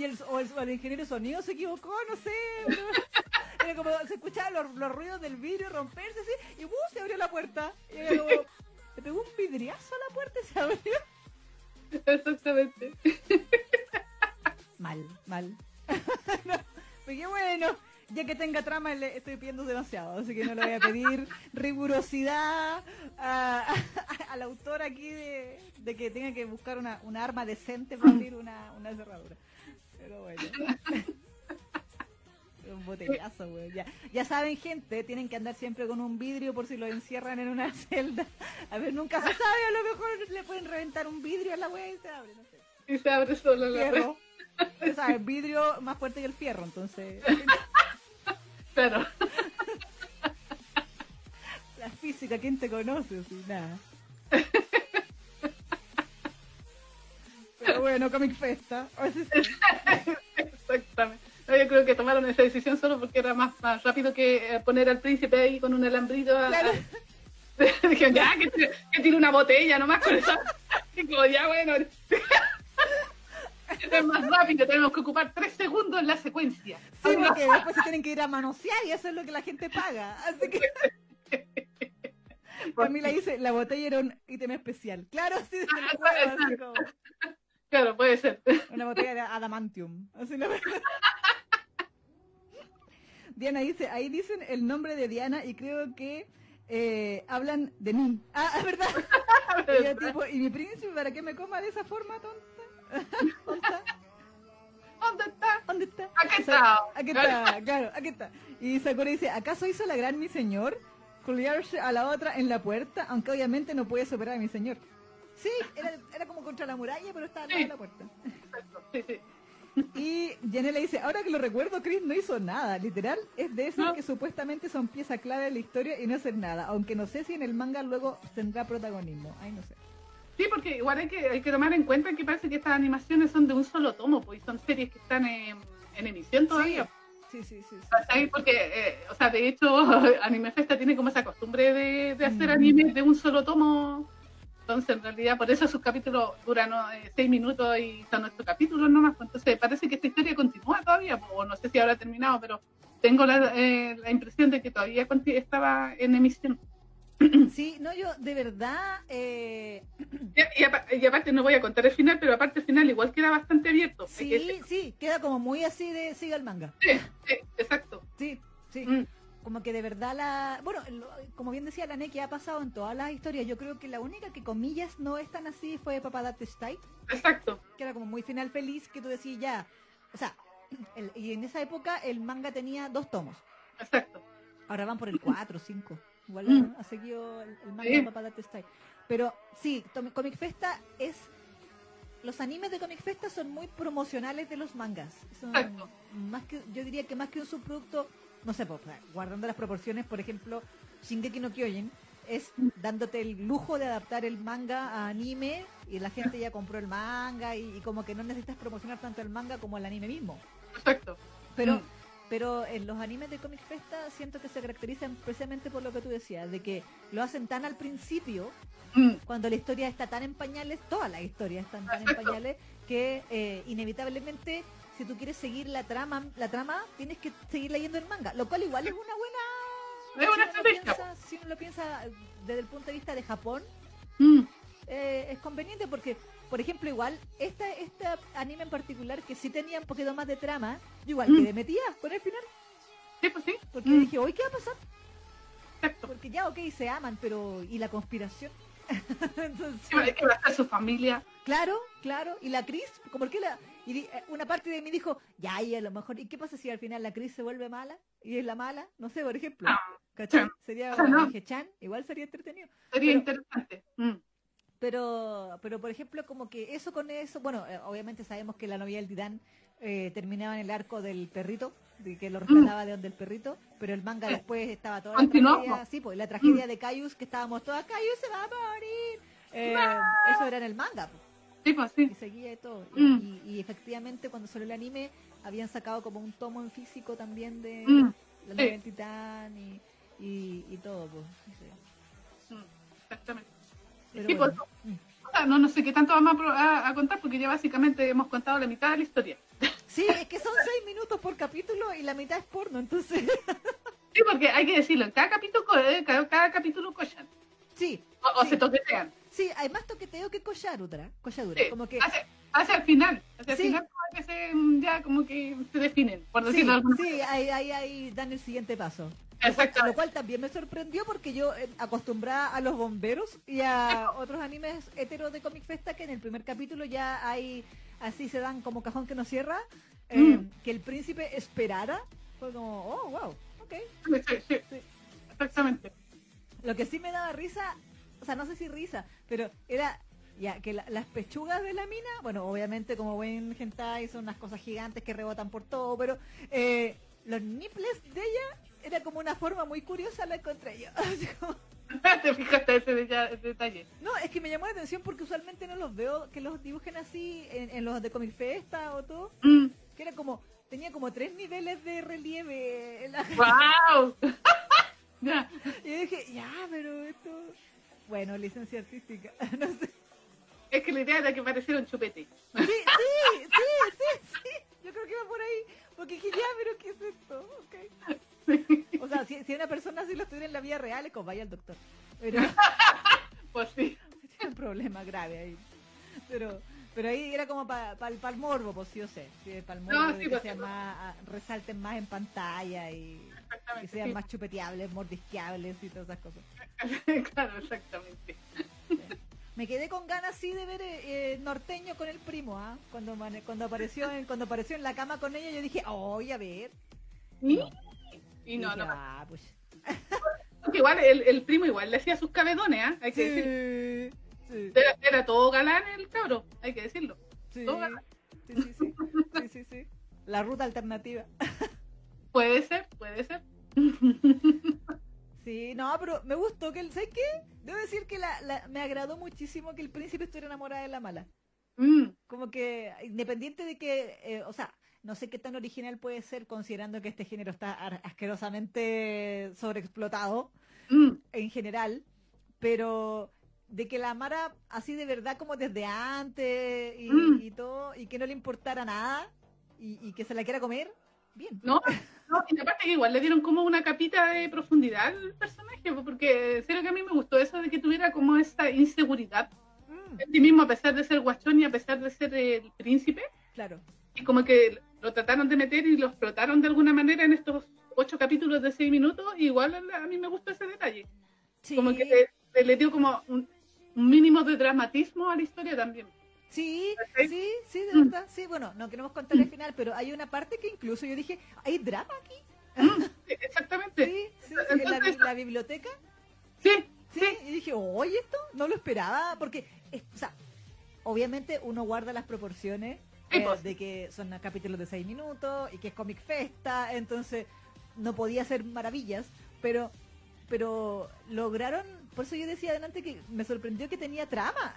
Y el, o el, ingeniero de sonido se equivocó, no sé. Era como se escuchaban los, ruidos del vidrio romperse así, y ¡uh! se abrió la puerta. Y era como, le pegó un vidriazo a la puerta y se abrió. Exactamente. Mal, mal. no, pues bueno, ya que tenga trama le estoy pidiendo demasiado, así que no le voy a pedir rigurosidad a, al autor aquí de, de, que tenga que buscar una, una arma decente para abrir una, una cerradura. Pero bueno. un botellazo, güey. Ya, ya saben, gente, tienen que andar siempre con un vidrio por si lo encierran en una celda. A ver, nunca se sabe, a lo mejor le pueden reventar un vidrio a la wea y se abre, no sé. Y se abre solo la fierro. ¿Sabes? Vidrio más fuerte que el fierro, entonces. Pero. La física, ¿quién te conoce? Sí, nada. Pero bueno, Comic Festa. Exactamente. yo creo que tomaron esa decisión solo porque era más, más rápido que eh, poner al príncipe ahí con un alambrito. A, Dijeron, ya, que, que, tiene una botella nomás con eso. Digo, ya, bueno. es más rápido, tenemos que ocupar tres segundos en la secuencia. Sí, porque después se tienen que ir a manosear y eso es lo que la gente paga. Así que. Camila dice, la botella era un ítem especial. Claro, sí, ah, Claro, puede ser. Una botella de adamantium. Así la Diana dice, ahí dicen el nombre de Diana y creo que eh, hablan de mí. Ah, es verdad. y, tipo, ¿y mi príncipe para qué me coma de esa forma, tonta? ¿Tonta? ¿Dónde está? ¿Dónde está? Aquí está. Aquí está, claro, aquí está. Y Sakura dice, ¿acaso hizo la gran mi señor? Juliarse a la otra en la puerta, aunque obviamente no puede superar a mi señor. Sí, era, era como contra la muralla, pero estaba en la puerta. Y Jenny le dice, ahora que lo recuerdo, Chris no hizo nada. Literal, es de esos que supuestamente son pieza clave de la historia y no hacen nada. Aunque no sé si en el manga luego tendrá protagonismo. Ay, no sé. Sí, porque igual hay que, hay que tomar en cuenta que parece que estas animaciones son de un solo tomo, pues son series que están en, emisión todavía. Sí, sí, sí. sí, Porque, eh, o sea, de hecho, Anime Festa tiene como esa costumbre de, de hacer mm. anime de un solo tomo entonces, en realidad, por eso sus capítulos duran eh, seis minutos y son nuestros capítulos nomás. Pues, entonces, parece que esta historia continúa todavía, pues, o no sé si habrá terminado, pero tengo la, eh, la impresión de que todavía estaba en emisión. Sí, no, yo de verdad. Eh... Y, aparte, no voy a contar el final, pero aparte el final igual queda bastante abierto. Sí, sí, queda como muy así de siga el manga. Sí, sí exacto. Sí, sí. Mm como que de verdad la bueno como bien decía la que ha pasado en todas las historias yo creo que la única que comillas no es tan así fue Papadate Style exacto que era como muy final feliz que tú decís ya o sea y en esa época el manga tenía dos tomos exacto Ahora van por el 4 o 5. Igual mm. ha seguido el, el manga Papá Date Style. Pero sí, Comic Festa es los animes de Comic Festa son muy promocionales de los mangas. Son más que, yo diría que más que un subproducto, no sé, pues, guardando las proporciones, por ejemplo, Shingeki no Kyojin es dándote el lujo de adaptar el manga a anime y la gente ya compró el manga y, como que no necesitas promocionar tanto el manga como el anime mismo. Exacto. Pero mm. pero en los animes de Comic Festa siento que se caracterizan precisamente por lo que tú decías, de que lo hacen tan al principio Mm. Cuando la historia está tan en pañales, todas las historias están tan en pañales, que eh, inevitablemente, si tú quieres seguir la trama, la trama, tienes que seguir leyendo el manga, lo cual igual es una buena... si, uno lo piensa desde el punto de vista de Japón, mm. eh, es conveniente porque, por ejemplo, igual, esta, este anime en particular, que sí tenía un poquito más de trama, igual mm. que metía con el final. Sí, pues sí. Porque dije, hoy ¿qué va a pasar? Porque ya, ok, se aman, pero ¿y la conspiración? Entonces, que va a estar su familia. Claro, claro. Y la Cris, como que la, y eh, una parte de mí dijo, ya, y a lo mejor, ¿y qué pasa si al final la Cris se vuelve mala? Y es la mala, no sé, por ejemplo. Ah, ¿Cachai? Sería, Chan, igual sería entretenido. Sería interesante. Mm. Pero, pero por ejemplo, como que eso con eso, bueno, eh, obviamente sabemos que la novia del titán eh, terminaba en el arco del perrito, de que lo rescataba de donde el perrito, pero el manga después estaba toda la tragedia, sí, pues la tragedia de Caius, que estábamos todas, Caius se va a morir. Eh, eso era en el manga. Sí, pues sí. Y seguía y todo. Mm. Y, efectivamente cuando salió el anime habían sacado como un tomo en físico también de mm. la del titán y, y, todo. Pues, mm, exactamente. Pues, no, no sé qué tanto vamos a, contar porque ya básicamente hemos contado la mitad de la historia. Sí, es que son seis minutos por capítulo y la mitad es porno, entonces. Sí, porque hay que decirlo, cada capítulo, eh, cada, cada capítulo collan. Sí. O, se toquetean. Sí, hay más toqueteo que colladura. colladura como que... hacia, hacia el final, hacia el final como que se, ya como que se definen, por decirlo sí, Sí, ahí, ahí, ahí dan el siguiente paso. Exacto. Lo cual también me sorprendió porque yo eh, acostumbrada a los bomberos y a otros animes heteros de Comic Festa que en el primer capítulo ya hay, así se dan como cajón que no cierra, eh, mm. que el príncipe esperara. Fue como, oh, wow, ok. Sí, sí, sí. Exactamente. Lo que sí me daba risa, sea, no sé si risa, pero era ya que las pechugas de la mina, bueno, obviamente como buen hentai son unas cosas gigantes que rebotan por todo, pero eh, los nipples de ella era como una forma muy curiosa la encontré yo. ¿Te fijaste ese detalle? No, es que me llamó la atención porque usualmente no los veo que los dibujen así en, los de Comic Festa o todo. Mm. Que era como, tenía como tres niveles de relieve. ¡Wow! Y dije, ya, pero esto. Bueno, licencia artística. no sé. Es que la idea era que pareciera un chupete. Sí, sí, sí, sí, sí. Yo creo que iba por ahí. Porque dije, ya, pero ¿qué es esto? Okay. O sea, si, si, una persona así lo estuviera en la vida real, es como vaya al doctor. Pero, pues sí. Tiene un problema grave ahí. Pero, pero ahí era como para pa, el morbo, pues sí o sé. para el morbo, que pues, más, ah, resalten más en pantalla y, que sean más chupeteables, mordisqueables y todas esas cosas. claro, exactamente. Me quedé con ganas sí de ver eh, norteño con el primo, ¿ah? Cuando, cuando apareció en, cuando apareció en la cama con ella, yo dije, oh, a ver. Y no, no. Ah, pues. igual el, el, primo igual le hacía sus cabedones, ¿eh? Hay que decir. Sí. Era, todo galán el cabro, hay que decirlo. Sí. Todo galán. Sí, sí, sí. sí, sí, sí. La ruta alternativa. puede ser, puede ser. Sí, no, pero me gustó que el, ¿sabes qué? Debo decir que la, la, me agradó muchísimo que el príncipe estuviera enamorado de la mala. Mm. Como que, independiente de que, eh, o sea, no sé qué tan original puede ser considerando que este género está asquerosamente sobreexplotado mm. en general, pero de que la amara así de verdad como desde antes y, mm. todo, y que no le importara nada y, que se la quiera comer, bien. No, no, y aparte que igual le dieron como una capita de profundidad al personaje, porque serio que a mí me gustó eso de que tuviera como esta inseguridad mm. en sí mismo, a pesar de ser guachón y a pesar de ser el príncipe. Claro. Y como que lo trataron de meter y lo explotaron de alguna manera en estos ocho capítulos de seis minutos, igual a mí me gustó ese detalle. Como que le, dio como un, mínimo de dramatismo a la historia también. Sí, sí, sí, de verdad, sí, bueno, no queremos contar el final, pero hay una parte que incluso yo dije, ¿hay drama aquí? Mm, exactamente. la biblioteca. Sí, sí. Y dije, oye, esto no lo esperaba, porque, o sea, obviamente uno guarda las proporciones eh, pues. de que son capítulos de seis minutos y que es Comic Festa, entonces no podía hacer maravillas, pero pero lograron, por eso yo decía adelante que me sorprendió que tenía trama.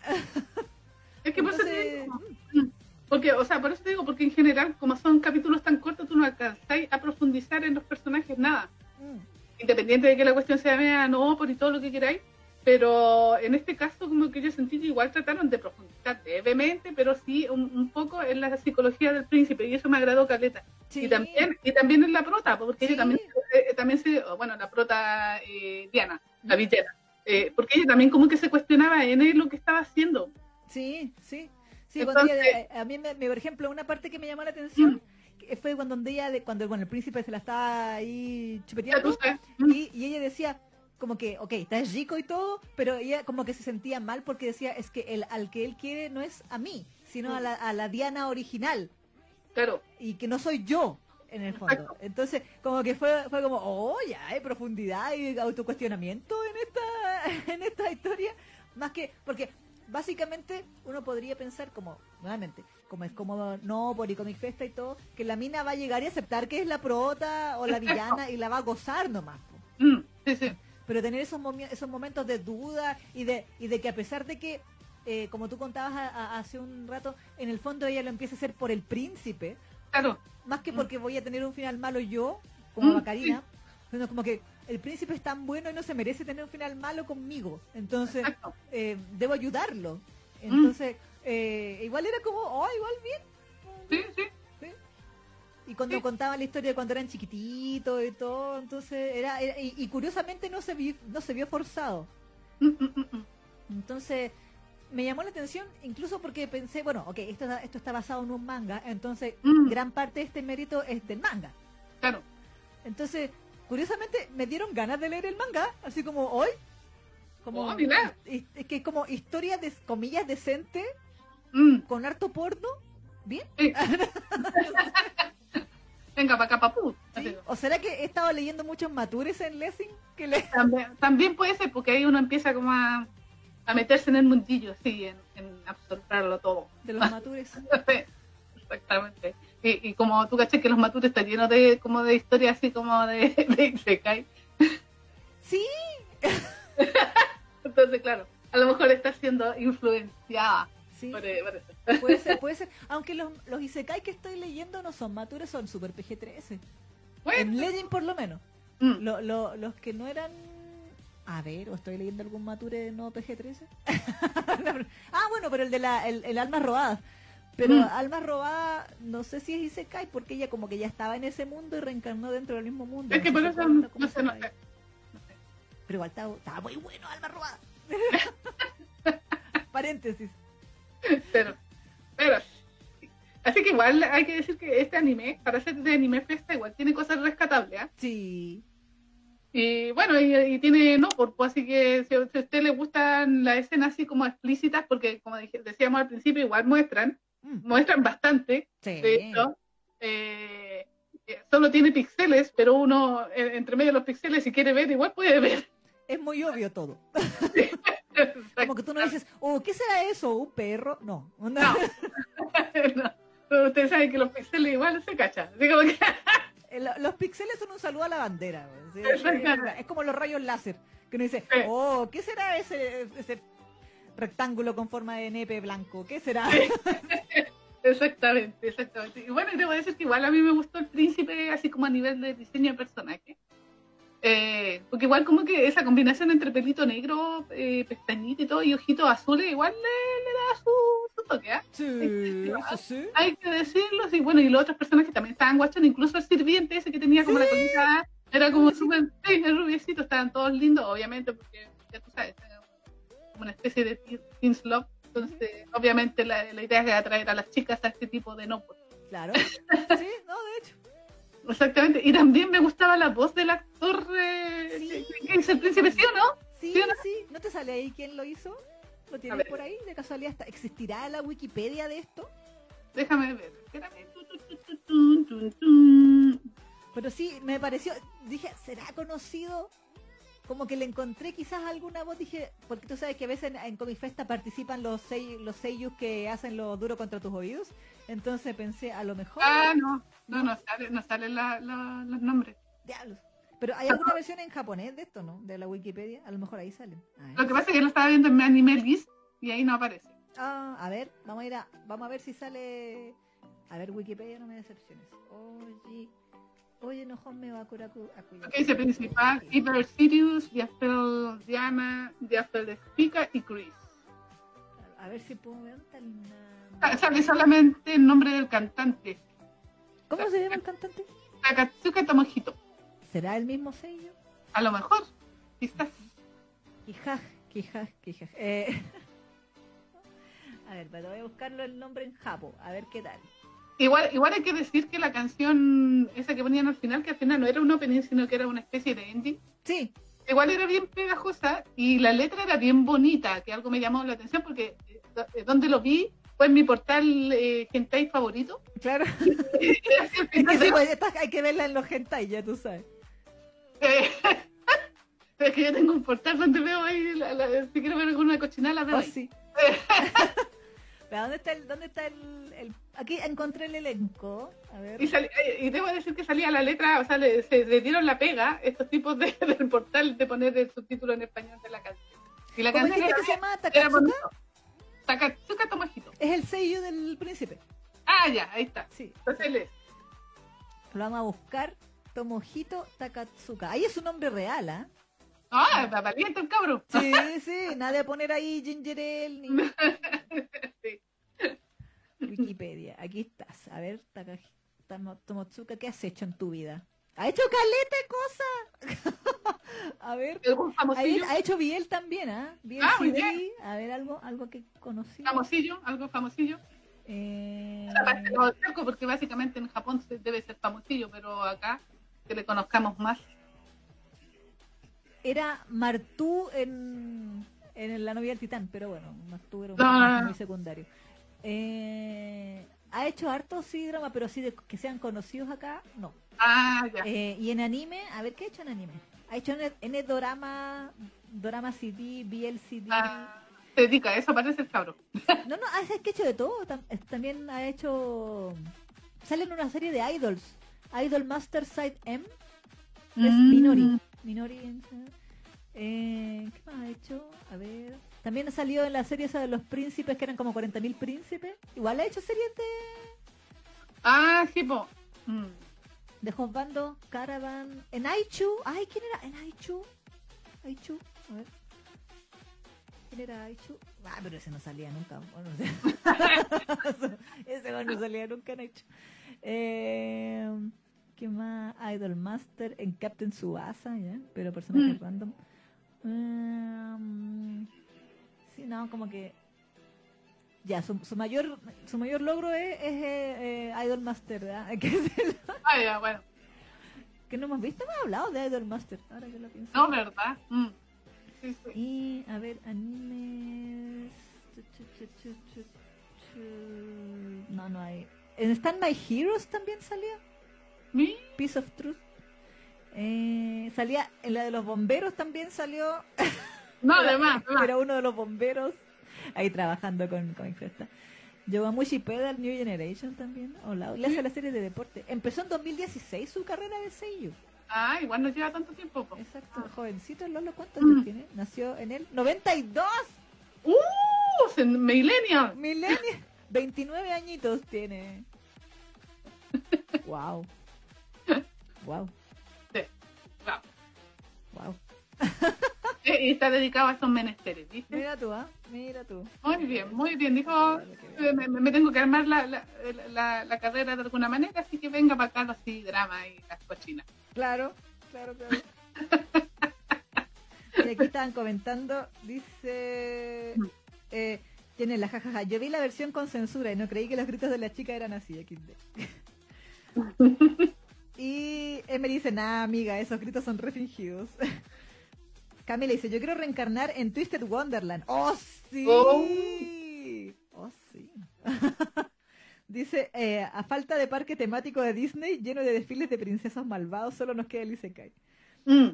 Es que por eso te digo, mm, porque, o sea, por eso te digo, porque en general, como son capítulos tan cortos, tú no alcanzáis a profundizar en los personajes nada. Mm. Independiente de que la cuestión sea vea no, por y todo lo que queráis, pero en este caso como que yo sentí que igual trataron de profundizar levemente, pero sí un, poco en la psicología del príncipe y eso me agradó Caleta. Y también y también en la prota, porque ella también, eh, también se, bueno, la prota eh, Diana, la villena, eh, porque ella también como que se cuestionaba en él lo que estaba haciendo. Sí, sí. Sí, a mí, me, por ejemplo, una parte que me llamó la atención fue cuando ella, cuando bueno, el príncipe se la estaba ahí chupeteando y, y ella decía, como que, ok, está rico y todo, pero ella como que se sentía mal porque decía, es que el, al que él quiere no es a mí, sino a, la, a la Diana original. Claro. Y que no soy yo, en el fondo. Entonces, como que fue, fue como, oh, ya hay profundidad y autocuestionamiento en esta, en esta historia. Más que, porque básicamente uno podría pensar como, nuevamente, como es como no por Comic Festa y todo, que la mina va a llegar y aceptar que es la prota o la villana y la va a gozar nomás. Mm, sí, sí pero tener esos, esos momentos de duda y de, y de que a pesar de que, eh, como tú contabas hace un rato, en el fondo ella lo empieza a hacer por el príncipe, claro. más que porque voy a tener un final malo yo, como mm, Macarina, sino como que el príncipe es tan bueno y no se merece tener un final malo conmigo, entonces eh, debo ayudarlo. Mm. Entonces, eh, igual era como, oh, igual bien. Sí, sí. Y cuando contaban la historia de cuando eran chiquititos y todo, entonces era, y, curiosamente no se vio, no se vio forzado. Mm, mm, mm, entonces me llamó la atención incluso porque pensé, bueno, ok, esto, esto está basado en un manga, entonces gran parte de este mérito es del manga. Claro. Entonces, curiosamente me dieron ganas de leer el manga, así como hoy. Como, oh, es que como historia de comillas decente, con harto porno, bien. Venga, para acá, papú. ¿O será que he estado leyendo muchos matures en Lessing? Que le... también, puede ser, porque ahí uno empieza como a, meterse en el mundillo, sí, en, en absorberlo todo. De los matures. Exactamente. Y, y, como tú caché que los matures están llenos de como de historias así como de, de cae. Sí. Entonces, claro, a lo mejor está siendo influenciada Puede ser, puede ser. Aunque los, los Isekai que estoy leyendo no son matures, son super PG-13. En Legend por lo menos. Mm. los que no eran... A ver, ¿o estoy leyendo algún mature no PG-13? ah, bueno, pero el de la, el, el alma robada. Pero mm. alma robada, no sé si es Isekai, porque ella como que ya estaba en ese mundo y reencarnó dentro del mismo mundo. Es que por eso no, sé, no, Pero igual estaba, estaba muy bueno alma robada. Paréntesis. pero, pero, así que igual hay que decir que este anime, para ser de anime festa, igual tiene cosas rescatables. ¿eh? Sí. Y bueno, y, tiene no, por, pues, así que si, a usted le gustan las escenas así como explícitas, porque como decíamos al principio, igual muestran, mm. muestran bastante. De hecho, eh, eh, solo tiene píxeles, pero uno entre medio de los píxeles, si quiere ver, igual puede ver. Es muy obvio todo. Como que tú no dices, oh, ¿qué será eso? ¿Un perro? No. No. no. Ustedes saben que los píxeles igual se cachan. Eh, los píxeles son un saludo a la bandera. Es, como los rayos láser. Que uno dice, oh, ¿qué será ese, ese rectángulo con forma de nepe blanco? ¿Qué será? Exactamente, exactamente. Y bueno, debo decir que igual a mí me gustó el príncipe, así como a nivel de diseño de personaje. Eh, porque igual como que esa combinación entre pelito negro, eh, pestañita y todo, y ojitos azules, igual le, da su, toque, ¿eh? Sí, sí, Hay que decirlo, sí. Bueno, y los otras personas que también estaban guachando, incluso el sirviente ese que tenía como la colita, era como súper, sí, rubiecito, estaban todos lindos, obviamente, porque ya tú sabes, como una especie de teen love. Entonces, obviamente la, la idea es atraer a las chicas a este tipo de no. Claro. Sí, no, de hecho. Exactamente. Y también me gustaba la voz del actor eh, que hizo el príncipe, ¿sí o no? Sí, sí, no? te sale ahí quién lo hizo? ¿Lo tienes por ahí? ¿De casualidad existirá la Wikipedia de esto? Déjame ver. Pero sí, me pareció, dije, ¿será conocido? como que le encontré quizás alguna voz, dije, porque tú sabes que a veces en, en Comic Festa participan los seiyus, los seiyus que hacen lo duro contra tus oídos, entonces pensé, a lo mejor... Ah, no, no, no sale, no salen la, la, los nombres. Diablos. Pero hay alguna versión en japonés de esto, ¿no? De la Wikipedia, a lo mejor ahí. A ver. Lo que pasa es que lo estaba viendo en mi anime list y ahí no aparece. Ah, a ver, vamos a ir a, vamos a ver si sale. A ver, Wikipedia no me decepciones. Oye, oye, no me va a curar Ok, dice principal, Hyper Sirius, Diaspel Diana, Diaspel Spica y Chris. A ver si puedo ver tal. Ah, Sale solamente el nombre del cantante. ¿Cómo se llama el cantante? Takatsuka Tomohito. ¿Será el mismo sello? A lo mejor, quizás. Quijaj, quijaj, quijaj. Eh... A ver, pero voy a buscarlo el nombre en Japo, a ver qué tal. Igual, igual hay que decir que la canción, esa que ponían al final, que al final no era un opening, sino que era una especie de ending. Sí. Igual era bien pegajosa y la letra era bien bonita, que algo me llamó la atención porque eh, donde lo vi fue en mi portal eh, hentai favorito. Claro. sí, pues, hay que verla en los hentai, ya tú sabes. Eh, es que yo tengo un portal donde veo ahí, la, la, si quiero ver alguna cochinada, la veo oh, ahí. sí. ¿Pero dónde está el, dónde está el, el, aquí encontré el elenco? A ver. Y, sali, y, debo decir que salía la letra, o sea, le, se le dieron la pega estos tipos de, del portal de poner el subtítulo en español de la canción. Y la ¿Cómo canción dijiste que se llama Takatsuka? Takatsuka Tomohito. Es el sello del príncipe. Ah, ya, ahí está. Sí. Entonces. Lo vamos a buscar. Tomohito Takatsuka. Ahí es un nombre real, ¿ah? ¿eh? Ah, está valiente el cabro. Sí, sí, nada de poner ahí Ginger Ale ni. sí. Wikipedia, aquí estás. A ver, Tomotsuka, ¿qué has hecho en tu vida? ¿Ha hecho caleta de cosas? a ver, famosillo? ha hecho Biel también, ¿ah? Biel ah. A ver, algo, algo que conocí. Famosillo, algo famosillo. Eh... Porque básicamente en Japón debe ser famosillo, pero acá que le conozcamos más. Era Martú en, en La novia del titán, pero bueno, Martú era un no, muy secundario. Eh, ha hecho harto sí drama, pero sí de que sean conocidos acá, no. Ah, ya. Eh, y en anime, a ver, ¿qué ha hecho en anime? Ha hecho en, en el dorama, dorama CD, BL CD. Ah, se dedica a eso, parece el cabro. No, no, es que ha hecho de todo. También ha hecho... Sale en una serie de idols. Idol Master Side M. Es Mm. Minori. Minori. Eh, ¿Qué más ha hecho? A ver. También ha salido en la serie esa de los príncipes, que eran como 40.000 príncipes. Igual ha hecho series de... Ah, sí, po. Mm. De Hosbando, Caravan. En Aichu. Ay, ¿quién era? En Aichu. Aichu. A ver. ¿Quién era Aichu? Ah, pero ese no salía nunca. Bueno, o sea, ese no salía nunca en Aichu. Eh, ¿Qué más? Idol Master en Captain Suasa, ¿ya? Pero personajes Mm. random. Um, sí, no, como que. Ya, su, su mayor su mayor logro es, es eh, eh, Idol Master, ¿verdad? Que, el- Ah, ya, bueno. que no hemos visto, hemos hablado de Idol Master, ahora que lo pienso. No, ¿verdad? Mm. Sí, sí. Y, a ver, animes. No, no hay. En Stand My Heroes también salió. Piece of Truth. Eh, salía en la de los bomberos también salió. No, además, era uno de los bomberos ahí trabajando con Comic Festa. Yowamushi Pedal New Generation también. Hola, le hace la serie de deporte. Empezó en 2016 su carrera de Seiyu. Ah, igual no lleva tanto tiempo. po. Exacto, jovencito Lolo, ¿cuántos Mm. años tiene? Nació en el 92. ¡Uh! Millennial. Millennial. 29 añitos tiene. Wow. Wow. Sí. Wow. Wow. Y está dedicado a esos menesteres, ¿viste? Mira tú, ¿ah? Mira tú. Muy bien, muy bien. Dijo, me, me tengo que armar la, la, la, la carrera de alguna manera, así que venga para acá así drama y las cochinas. Claro, claro, claro. Y aquí estaban comentando, dice... Eh, tiene la jajaja. Yo vi la versión con censura y no creí que los gritos de la chica eran así. XD. Emery dice, nah, amiga, esos gritos son refingidos. Camila dice, yo quiero reencarnar en Twisted Wonderland. ¡Oh, sí! Oh. ¡Oh, sí! dice, eh, a falta de parque temático de Disney lleno de desfiles de princesas malvados, solo nos queda el Isekai. Mm.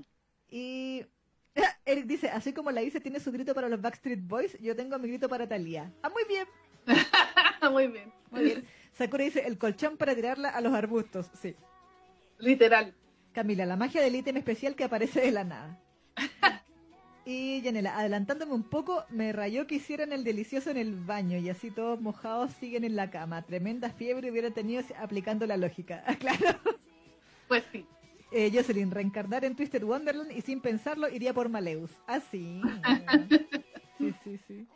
Y Eric dice, así como la dice tiene su grito para los Backstreet Boys, yo tengo mi grito para Thalía. Ah, muy bien. muy bien. Muy bien. Sakura dice, el colchón para tirarla a los arbustos. Sí. Literal. Camila, la magia del ítem especial que aparece de la nada. Y Yanela, adelantándome un poco, me rayó que hicieran el delicioso en el baño y así todos mojados siguen en la cama. Tremenda fiebre hubiera tenido aplicando la lógica. claro. Pues sí. Eh, Jocelyn, reencarnar en Twisted Wonderland y sin pensarlo iría por Maleus. Ah, sí. sí, sí, sí.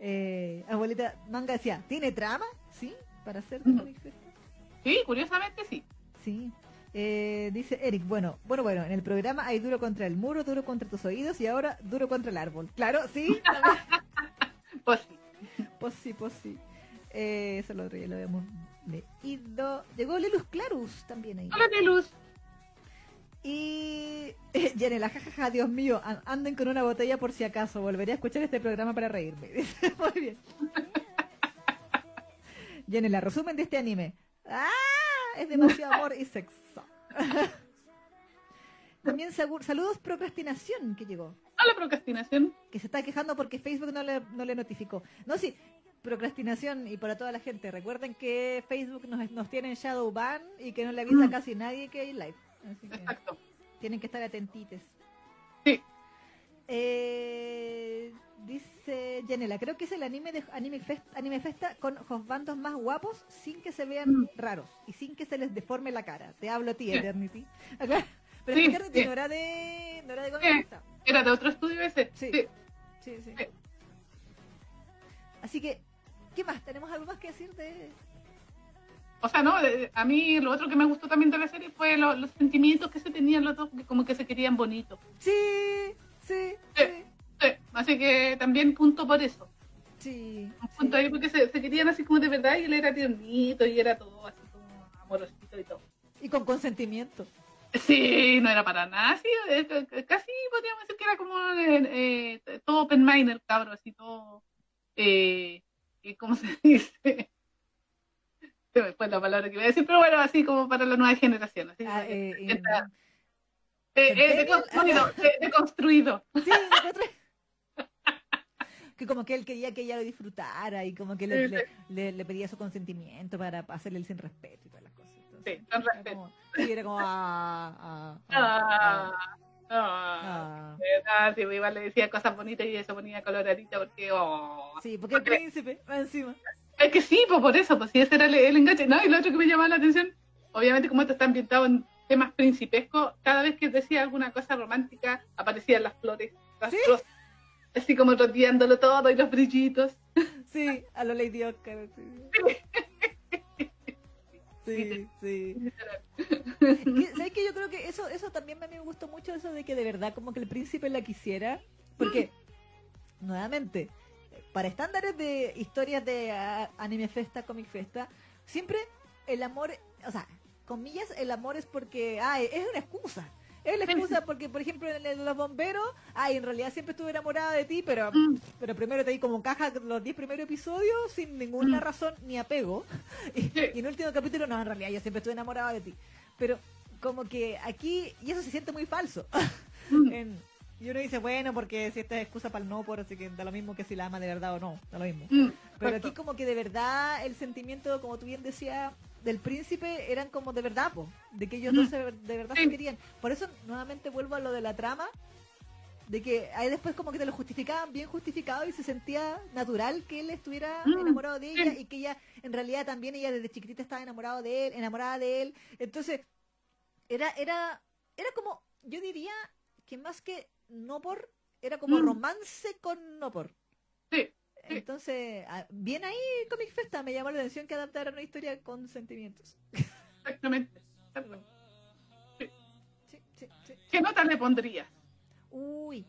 Eh, abuelita Manga decía, ¿tiene trama? Sí, para hacer Sí, curiosamente sí. Sí. Eh, dice Eric, bueno, bueno, bueno, en el programa hay duro contra el muro, duro contra tus oídos y ahora duro contra el árbol. Claro, sí. pues sí. Pues sí, pues sí. Eh, eso lo, lo habíamos leído. Llegó Lelus Clarus también ahí. Hola Lelus. Y Yanela, jajaja, Dios mío, anden con una botella por si acaso. Volveré a escuchar este programa para reírme. Muy bien. Yanela, resumen de este anime. ¡Ah! Es demasiado amor y sexo. También saludos procrastinación que llegó. Hola procrastinación. Que se está quejando porque Facebook no le, no le notificó. No, sí, procrastinación y para toda la gente. Recuerden que Facebook nos, nos tiene en shadow ban y que no le avisa a mm. casi nadie que hay live. Exacto. Tienen que estar atentites. Sí. Eh, dice Janela, creo que es el anime de Anime, anime Festa con los bandos más guapos sin que se vean mm. raros y sin que se les deforme la cara. Te hablo a ti, Eternity. Pero Eternity no era de no era de Era de otro estudio ese. Sí. Sí, sí. Así que, ¿qué más? ¿Tenemos algo más que decir de o sea, no, a mí lo otro que me gustó también de la serie fue los sentimientos que se tenían los dos, como que se querían bonitos. Sí, sí, sí. Así que también punto por eso. Sí. Un punto ahí porque se, querían así como de verdad y él era tiernito y era todo así como amorosito y todo. Y con consentimiento. Sí, no era para nada, sí, casi podríamos decir que era como eh, eh, todo open miner, cabrón, así todo, eh, ¿cómo se dice? Se me fue la palabra que iba a decir, pero bueno, así como para la nueva generación. Así, ah, eh, eh, eh, de, construido, Sí, que como que él quería que ella lo disfrutara y como que le, le, pedía su consentimiento para hacerle el sin respeto y todas las cosas. sí, con respeto. sí, era como ah, ah, ah, ah, ah. sí, igual le decía cosas bonitas y eso ponía coloradita porque oh, sí, porque, el príncipe va encima. Es que sí, pues por eso, pues sí, ese era el, enganche. No, y lo otro que me llamaba la atención, obviamente como esto está ambientado en temas principescos, cada vez que decía alguna cosa romántica aparecían las flores, las flores, así como rodeándolo todo y los brillitos. Sí, a lo Lady Oscar. Sí, sí. ¿Sabes que Yo creo que eso, eso también a mí me gustó mucho, eso de que de verdad como que el príncipe la quisiera, porque, nuevamente, para estándares de historias de ah, anime festa, comic festa, siempre el amor, o sea, comillas, el amor es porque, ah, es una excusa. Es la excusa porque, por ejemplo, en, Los Bomberos, ay, en realidad siempre estuve enamorada de ti, pero, mm. pero primero te di como caja los 10 primeros episodios sin ninguna mm. razón ni apego. Y, en el último capítulo, no, en realidad yo siempre estuve enamorada de ti. Pero como que aquí, y eso se siente muy falso. Mm. en, y uno dice, bueno, porque si esta es excusa para el no, por así que da lo mismo que si la ama de verdad o no, da lo mismo. Mm, Pero aquí como que de verdad el sentimiento, como tú bien decías, del príncipe eran como de verdad, po, de que ellos dos mm. de verdad se querían. Por eso nuevamente vuelvo a lo de la trama, de que ahí después como que te lo justificaban bien justificado y se sentía natural que él estuviera mm, enamorado de ella y que ella en realidad también ella desde chiquitita estaba enamorado de él, enamorada de él. Entonces, era era era como yo diría que más que no por, era como mm. romance con no por. Sí. Entonces, ah, bien ahí Comic Festa, me llamó la atención que adaptaran una historia con sentimientos. Exactamente. ¿Qué nota le pondrías? Uy,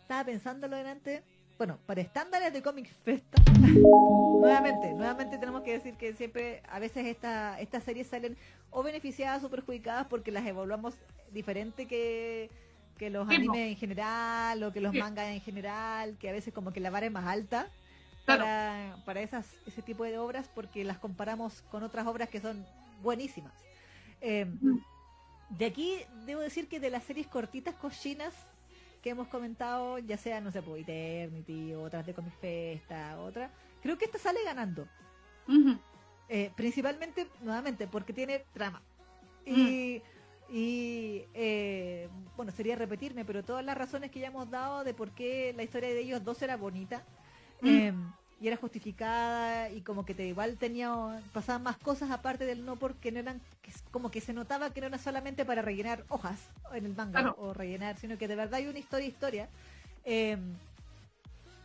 estaba pensándolo delante. Bueno, para estándares de Comic Festa, nuevamente, nuevamente tenemos que decir que siempre, a veces esta, estas series salen o beneficiadas o perjudicadas porque las evaluamos diferente que que los animes en general o que los mangas en general, que a veces como que la vara es más alta para, para esas, ese tipo de obras porque las comparamos con otras obras que son buenísimas. Eh, de aquí debo decir que de las series cortitas cochinas que hemos comentado, ya sea, no sé, por Eternity, otras de Comic Festa, otra, creo que esta sale ganando. Eh, principalmente, nuevamente, porque tiene trama. Y, mm. y eh, bueno, sería repetirme, pero todas las razones que ya hemos dado de por qué la historia de ellos dos era bonita. Mm. Em, y era justificada y como que te igual tenía pasaban más cosas aparte del no porque no eran como que se notaba que no era solamente para rellenar hojas en el manga o rellenar sino que de verdad hay una historia historia. Eh,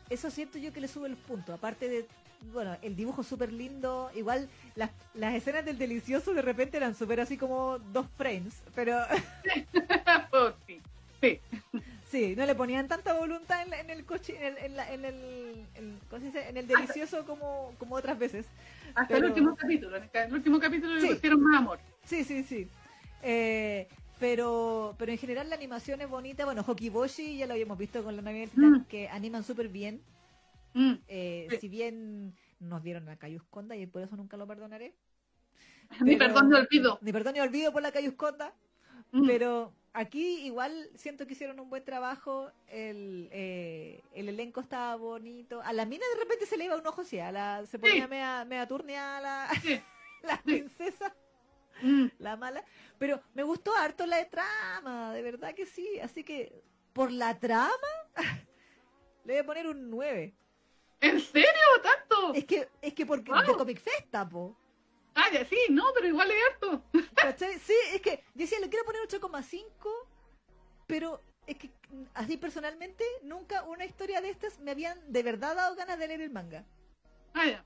eso siento yo que le sube el punto aparte de bueno el dibujo súper lindo igual las, las escenas del delicioso de repente eran súper así como dos frames pero oh, sí sí Sí, no le ponían tanta voluntad en, el coche, en el, en, el, en el delicioso como, como otras veces. Hasta el último capítulo, en el último capítulo le pusieron más amor. Sí, sí, sí. Eh, pero, pero en general la animación es bonita. Bueno, Hokiboshi ya lo habíamos visto con la Navidad mm. que animan súper bien. Mm. Eh, si bien nos dieron a Cayusconda y por eso nunca lo perdonaré. ni perdón ni olvido. Ni perdón ni olvido por la Cayusconda. Mm. Pero aquí igual siento que hicieron un buen trabajo, el, eh, el elenco estaba bonito. A la mina de repente se le iba un ojo, sí, a la, se ponía mea, mea turnia la, la princesa, mm. la mala. Pero me gustó harto la de trama, de verdad que sí. Así que por la trama le voy a poner un 9. ¿En serio? ¿Tanto? Es que, es que porque de Comic Festa, po. Ah, ya, sí, no, pero igual es harto. Sí, es que decía, le quiero poner 8,5, pero es que así personalmente nunca una historia de estas me habían de verdad dado ganas de leer el manga. Ah, ya.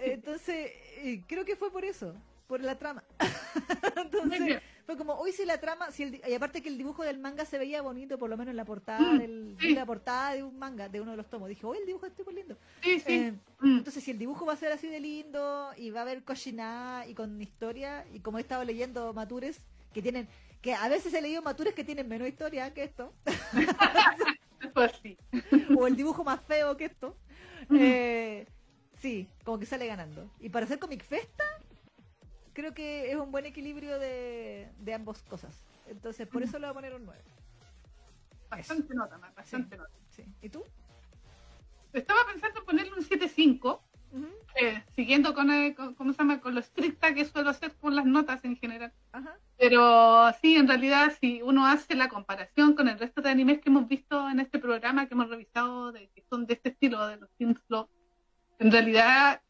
Entonces, eh, creo que fue por eso, por la trama. Entonces, fue como, hoy si la trama, si el, y aparte que el dibujo del manga se veía bonito, por lo menos en la portada mm, del, la portada de un manga, de uno de los tomos. Dije, hoy el dibujo está muy lindo. Sí, sí. Eh, mm. Entonces, si el dibujo va a ser así de lindo y va a haber cochina y con historia, y como he estado leyendo Matures, que tienen, que a veces he leído Matures que tienen menos historia que esto. pues sí. o el dibujo más feo que esto. Eh, sí, como que sale ganando. Y para hacer Comic Festa, creo que es un buen equilibrio de, de ambas cosas. Entonces, por eso le voy a poner un 9. Bastante nota, bastante nota. Sí. ¿Y tú? Estaba pensando en ponerle un 7.5, eh, siguiendo con, eh, ¿cómo se llama? con lo estricta que suelo hacer con las notas en general. Pero sí, en realidad, si uno hace la comparación con el resto de animes que hemos visto en este programa, que hemos revisado, de, que son de este estilo, de los Team en realidad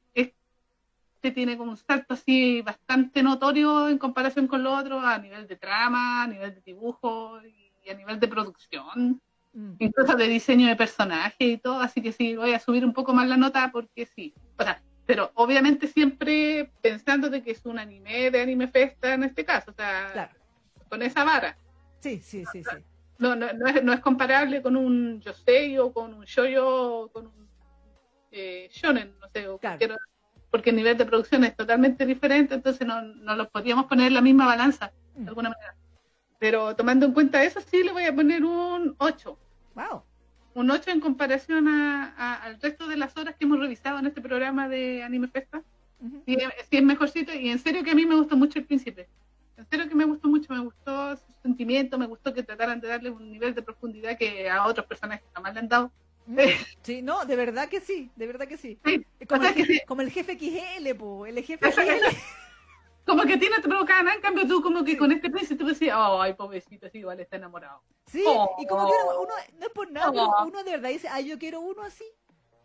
este tiene como un salto así bastante notorio en comparación con lo otro a nivel de trama, a nivel de dibujo y a nivel de producción, mm. incluso de diseño de personaje y todo, así que sí, voy a subir un poco más la nota porque sí, o sea, pero obviamente siempre pensando de que es un anime de anime festa en este caso, o sea, con esa vara. Sí, sí, sí, sí. No, no, no, es, no es comparable con un yosei o con un shoyo con un eh, shonen, no sé, o claro porque el nivel de producción es totalmente diferente, entonces no, no los podríamos poner en la misma balanza, de mm. alguna manera. Pero tomando en cuenta eso, sí le voy a poner un 8. Wow. Un 8 en comparación a, al resto de las horas que hemos revisado en este programa de Anime Festa. sí, es mejorcito y en serio que a mí me gustó mucho el príncipe. En serio que me gustó mucho, me gustó su sentimiento, me gustó que trataran de darle un nivel de profundidad que a otros personajes jamás le han dado. Sí, no, de verdad que sí, de verdad que sí. Como, el, jefe, como el jefe XL, po, el jefe XL. Como que tiene te provocar en cambio tú como que con este príncipe tú decías, ay, pobrecito, sí, igual está enamorado. Sí, y como que uno, no es por nada, pero uno de verdad dice, ay, yo quiero uno así.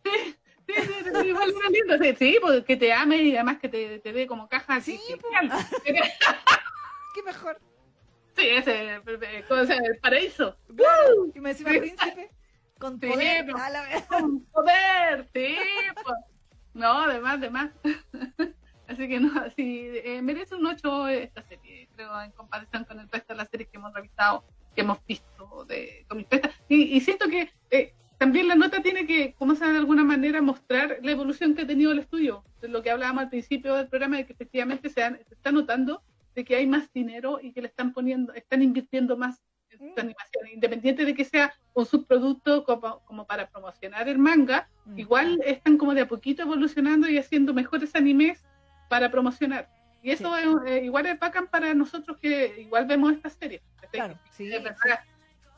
Sí, sí, sí, igual lindo, sí, sí, porque que te ame y además que te, te dé como caja. Sí, Qué mejor. Sí, ese, el paraíso. Y me decía príncipe. Con poder, Con poder, sí, pues. No, además, además. Así que no, sí, eh, merece un 8 esta serie, creo, en comparación con el resto de las series que hemos revisado, que hemos visto de con y, y siento que eh, también la nota tiene que, como se de alguna manera, mostrar la evolución que ha tenido el estudio, de lo que hablábamos al principio del programa, de que efectivamente se, se está notando de que hay más dinero y que le están poniendo, están invirtiendo más animación, independiente de que sea un subproducto como, para promocionar el manga, igual están como de a poquito evolucionando y haciendo mejores animes para promocionar. Y eso es, eh, igual es bacán para nosotros que igual vemos esta serie. Claro, sí,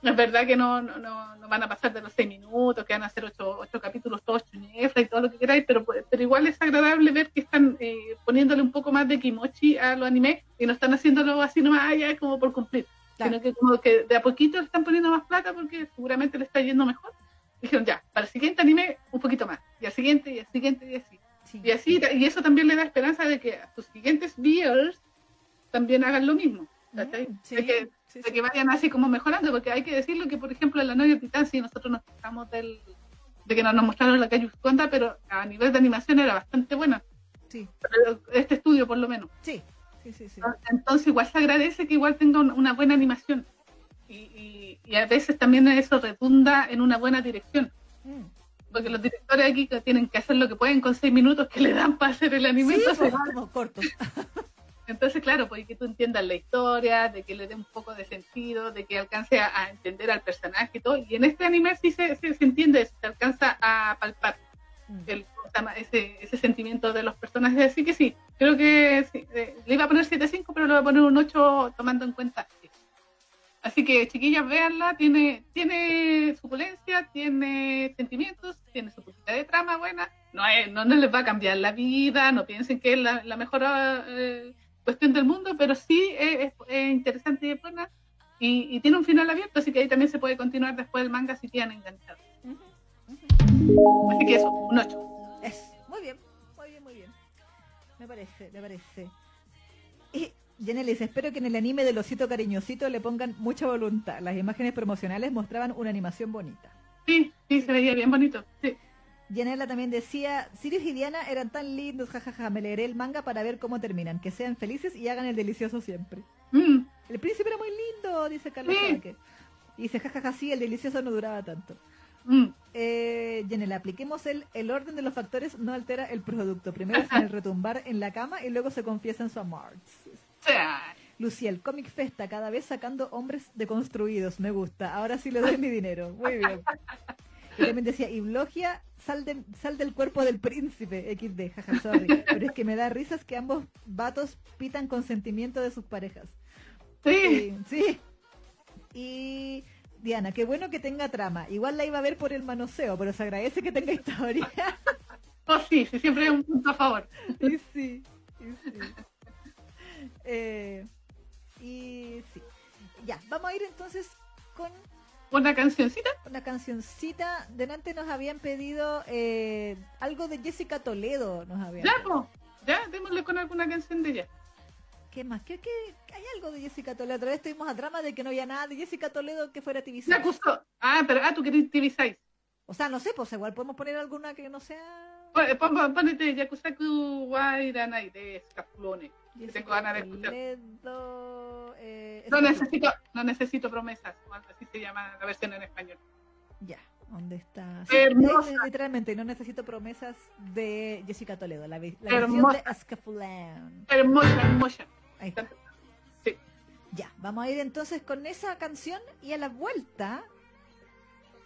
es verdad que no, no, no, van a pasar de los seis minutos, que van a ser ocho, ocho capítulos, todos chunefla y todo lo que queráis, pero, pero igual es agradable ver que están eh, poniéndole un poco más de kimochi a los animes y no están haciéndolo así nomás allá como por cumplir, sino que como que de a poquito le están poniendo más plata porque seguramente le está yendo mejor. Dijeron ya, para el siguiente anime un poquito más, y al siguiente, y al siguiente, y así. Y así, y eso también le da esperanza de que a sus siguientes viewers también hagan lo mismo. Mm, de, que, que, vayan así como mejorando, porque hay que decirlo que, por ejemplo, en la novia Titán, sí, nosotros nos quejamos del, de que no nos mostraron la calle Usconda, pero a nivel de animación era bastante buena. Sí. Este estudio, por lo menos. Sí. Sí, sí, sí. Entonces, igual se agradece que igual tenga una buena animación. Y, y, a veces también eso redunda en una buena dirección. Mm. Porque los directores aquí tienen que hacer lo que pueden con seis minutos que le dan para hacer el anime. Sí, entonces, claro, pues que tú entiendas la historia, de que le dé un poco de sentido, de que alcance a, entender al personaje y todo. Y en este anime sí se, se, entiende, se alcanza a palpar mm. el, ese, ese sentimiento de los personajes. Así que sí, creo que eh, le iba a poner 7.5, pero le voy a poner un 8 tomando en cuenta. Así que, chiquillas, véanla, tiene, tiene suculencia, tiene sentimientos, tiene su poquita de trama buena. No, es, no, les va a cambiar la vida, no piensen que es la, la mejor... Eh, cuestión del mundo, pero sí es, interesante y buena. Y, tiene un final abierto, así que ahí también se puede continuar después del manga si quedan enganchados. Así que eso, un 8. Es, muy bien, muy bien, muy bien. Me parece, me parece. Y Jenelis, espero que en el anime del osito cariñosito le pongan mucha voluntad. Las imágenes promocionales mostraban una animación bonita. Sí, sí, se veía bien bonito. Sí. Janela también decía, Sirius y Diana eran tan lindos, jajaja, me leeré el manga para ver cómo terminan, que sean felices y hagan el delicioso siempre. Mm. El príncipe era muy lindo, dice Carlos Y dice, jajaja, sí, el delicioso no duraba tanto. Mm. Eh, apliquemos el, el orden de los factores no altera el producto. Primero es el retumbar en la cama y luego se confiesa en su amor. Luciel, Comic Festa, cada vez sacando hombres deconstruidos. Me gusta. Ahora sí le doy mi dinero. Muy bien. Y también decía, y Blogia, sal, sal del cuerpo del príncipe, XD, jaja, sorry. Pero es que me da risas que ambos vatos pitan consentimiento de sus parejas. Sí. sí. Y Diana, qué bueno que tenga trama. Igual la iba a ver por el manoseo, pero se agradece que tenga historia. Oh, sí, sí, siempre hay un punto a favor. Y sí, y sí. Eh, y sí. Ya, vamos a ir entonces con ¿Una cancioncita? Una cancioncita. Delante nos habían pedido eh, algo de Jessica Toledo. Nos habían ya, pues. Ya, démosle con alguna canción de ella. ¿Qué más? ¿Qué, qué? hay algo de Jessica Toledo? Otra vez estuvimos a drama de que no había nada de Jessica Toledo que fuera TV6. Ah, pero ah, tú querés TV6. O sea, no sé, pues igual podemos poner alguna que no sea... Ponete Yakusaku Wairanai de Scaflone. Tengo ganas de escuchar. Eh, no, necesito, no necesito promesas, así se llama la versión en español. Ya, ¿dónde está? Hermosa. literalmente, no necesito promesas de Jessica Toledo, la, la versión de Ascafulán. Hermosa, hermosa. Ahí está. Sí. Ya, vamos a ir entonces con esa canción y a la vuelta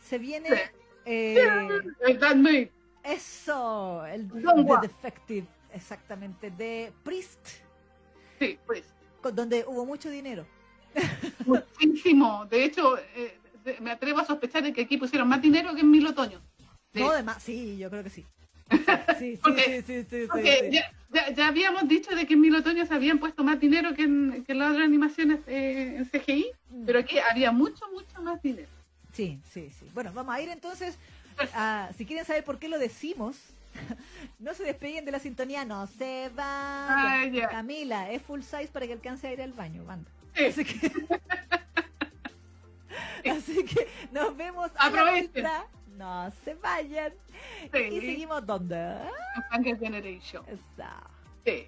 se viene... Sí. Eh, eso, el The Defective, exactamente, de Priest. Sí, Priest. donde hubo mucho dinero. Muchísimo. De hecho, eh, me atrevo a sospechar de que aquí pusieron más dinero que en Mil Otoños. No, de más, sí, yo creo que sí. Sí, sí, porque, sí, sí, sí, ya, ya, habíamos dicho de que en Mil Otoños habían puesto más dinero que en, que las otras animaciones eh, en CGI, mm. pero aquí había mucho, mucho más dinero. Sí, sí, sí. Bueno, vamos a ir entonces Ah, si quieren saber por qué lo decimos, no se despeguen de la sintonía, no se va. Camila, es full size para que alcance a ir al baño, banda. Así, que... Así que nos vemos a la vuelta. No se vayan. Y seguimos donde? Generation. Sí.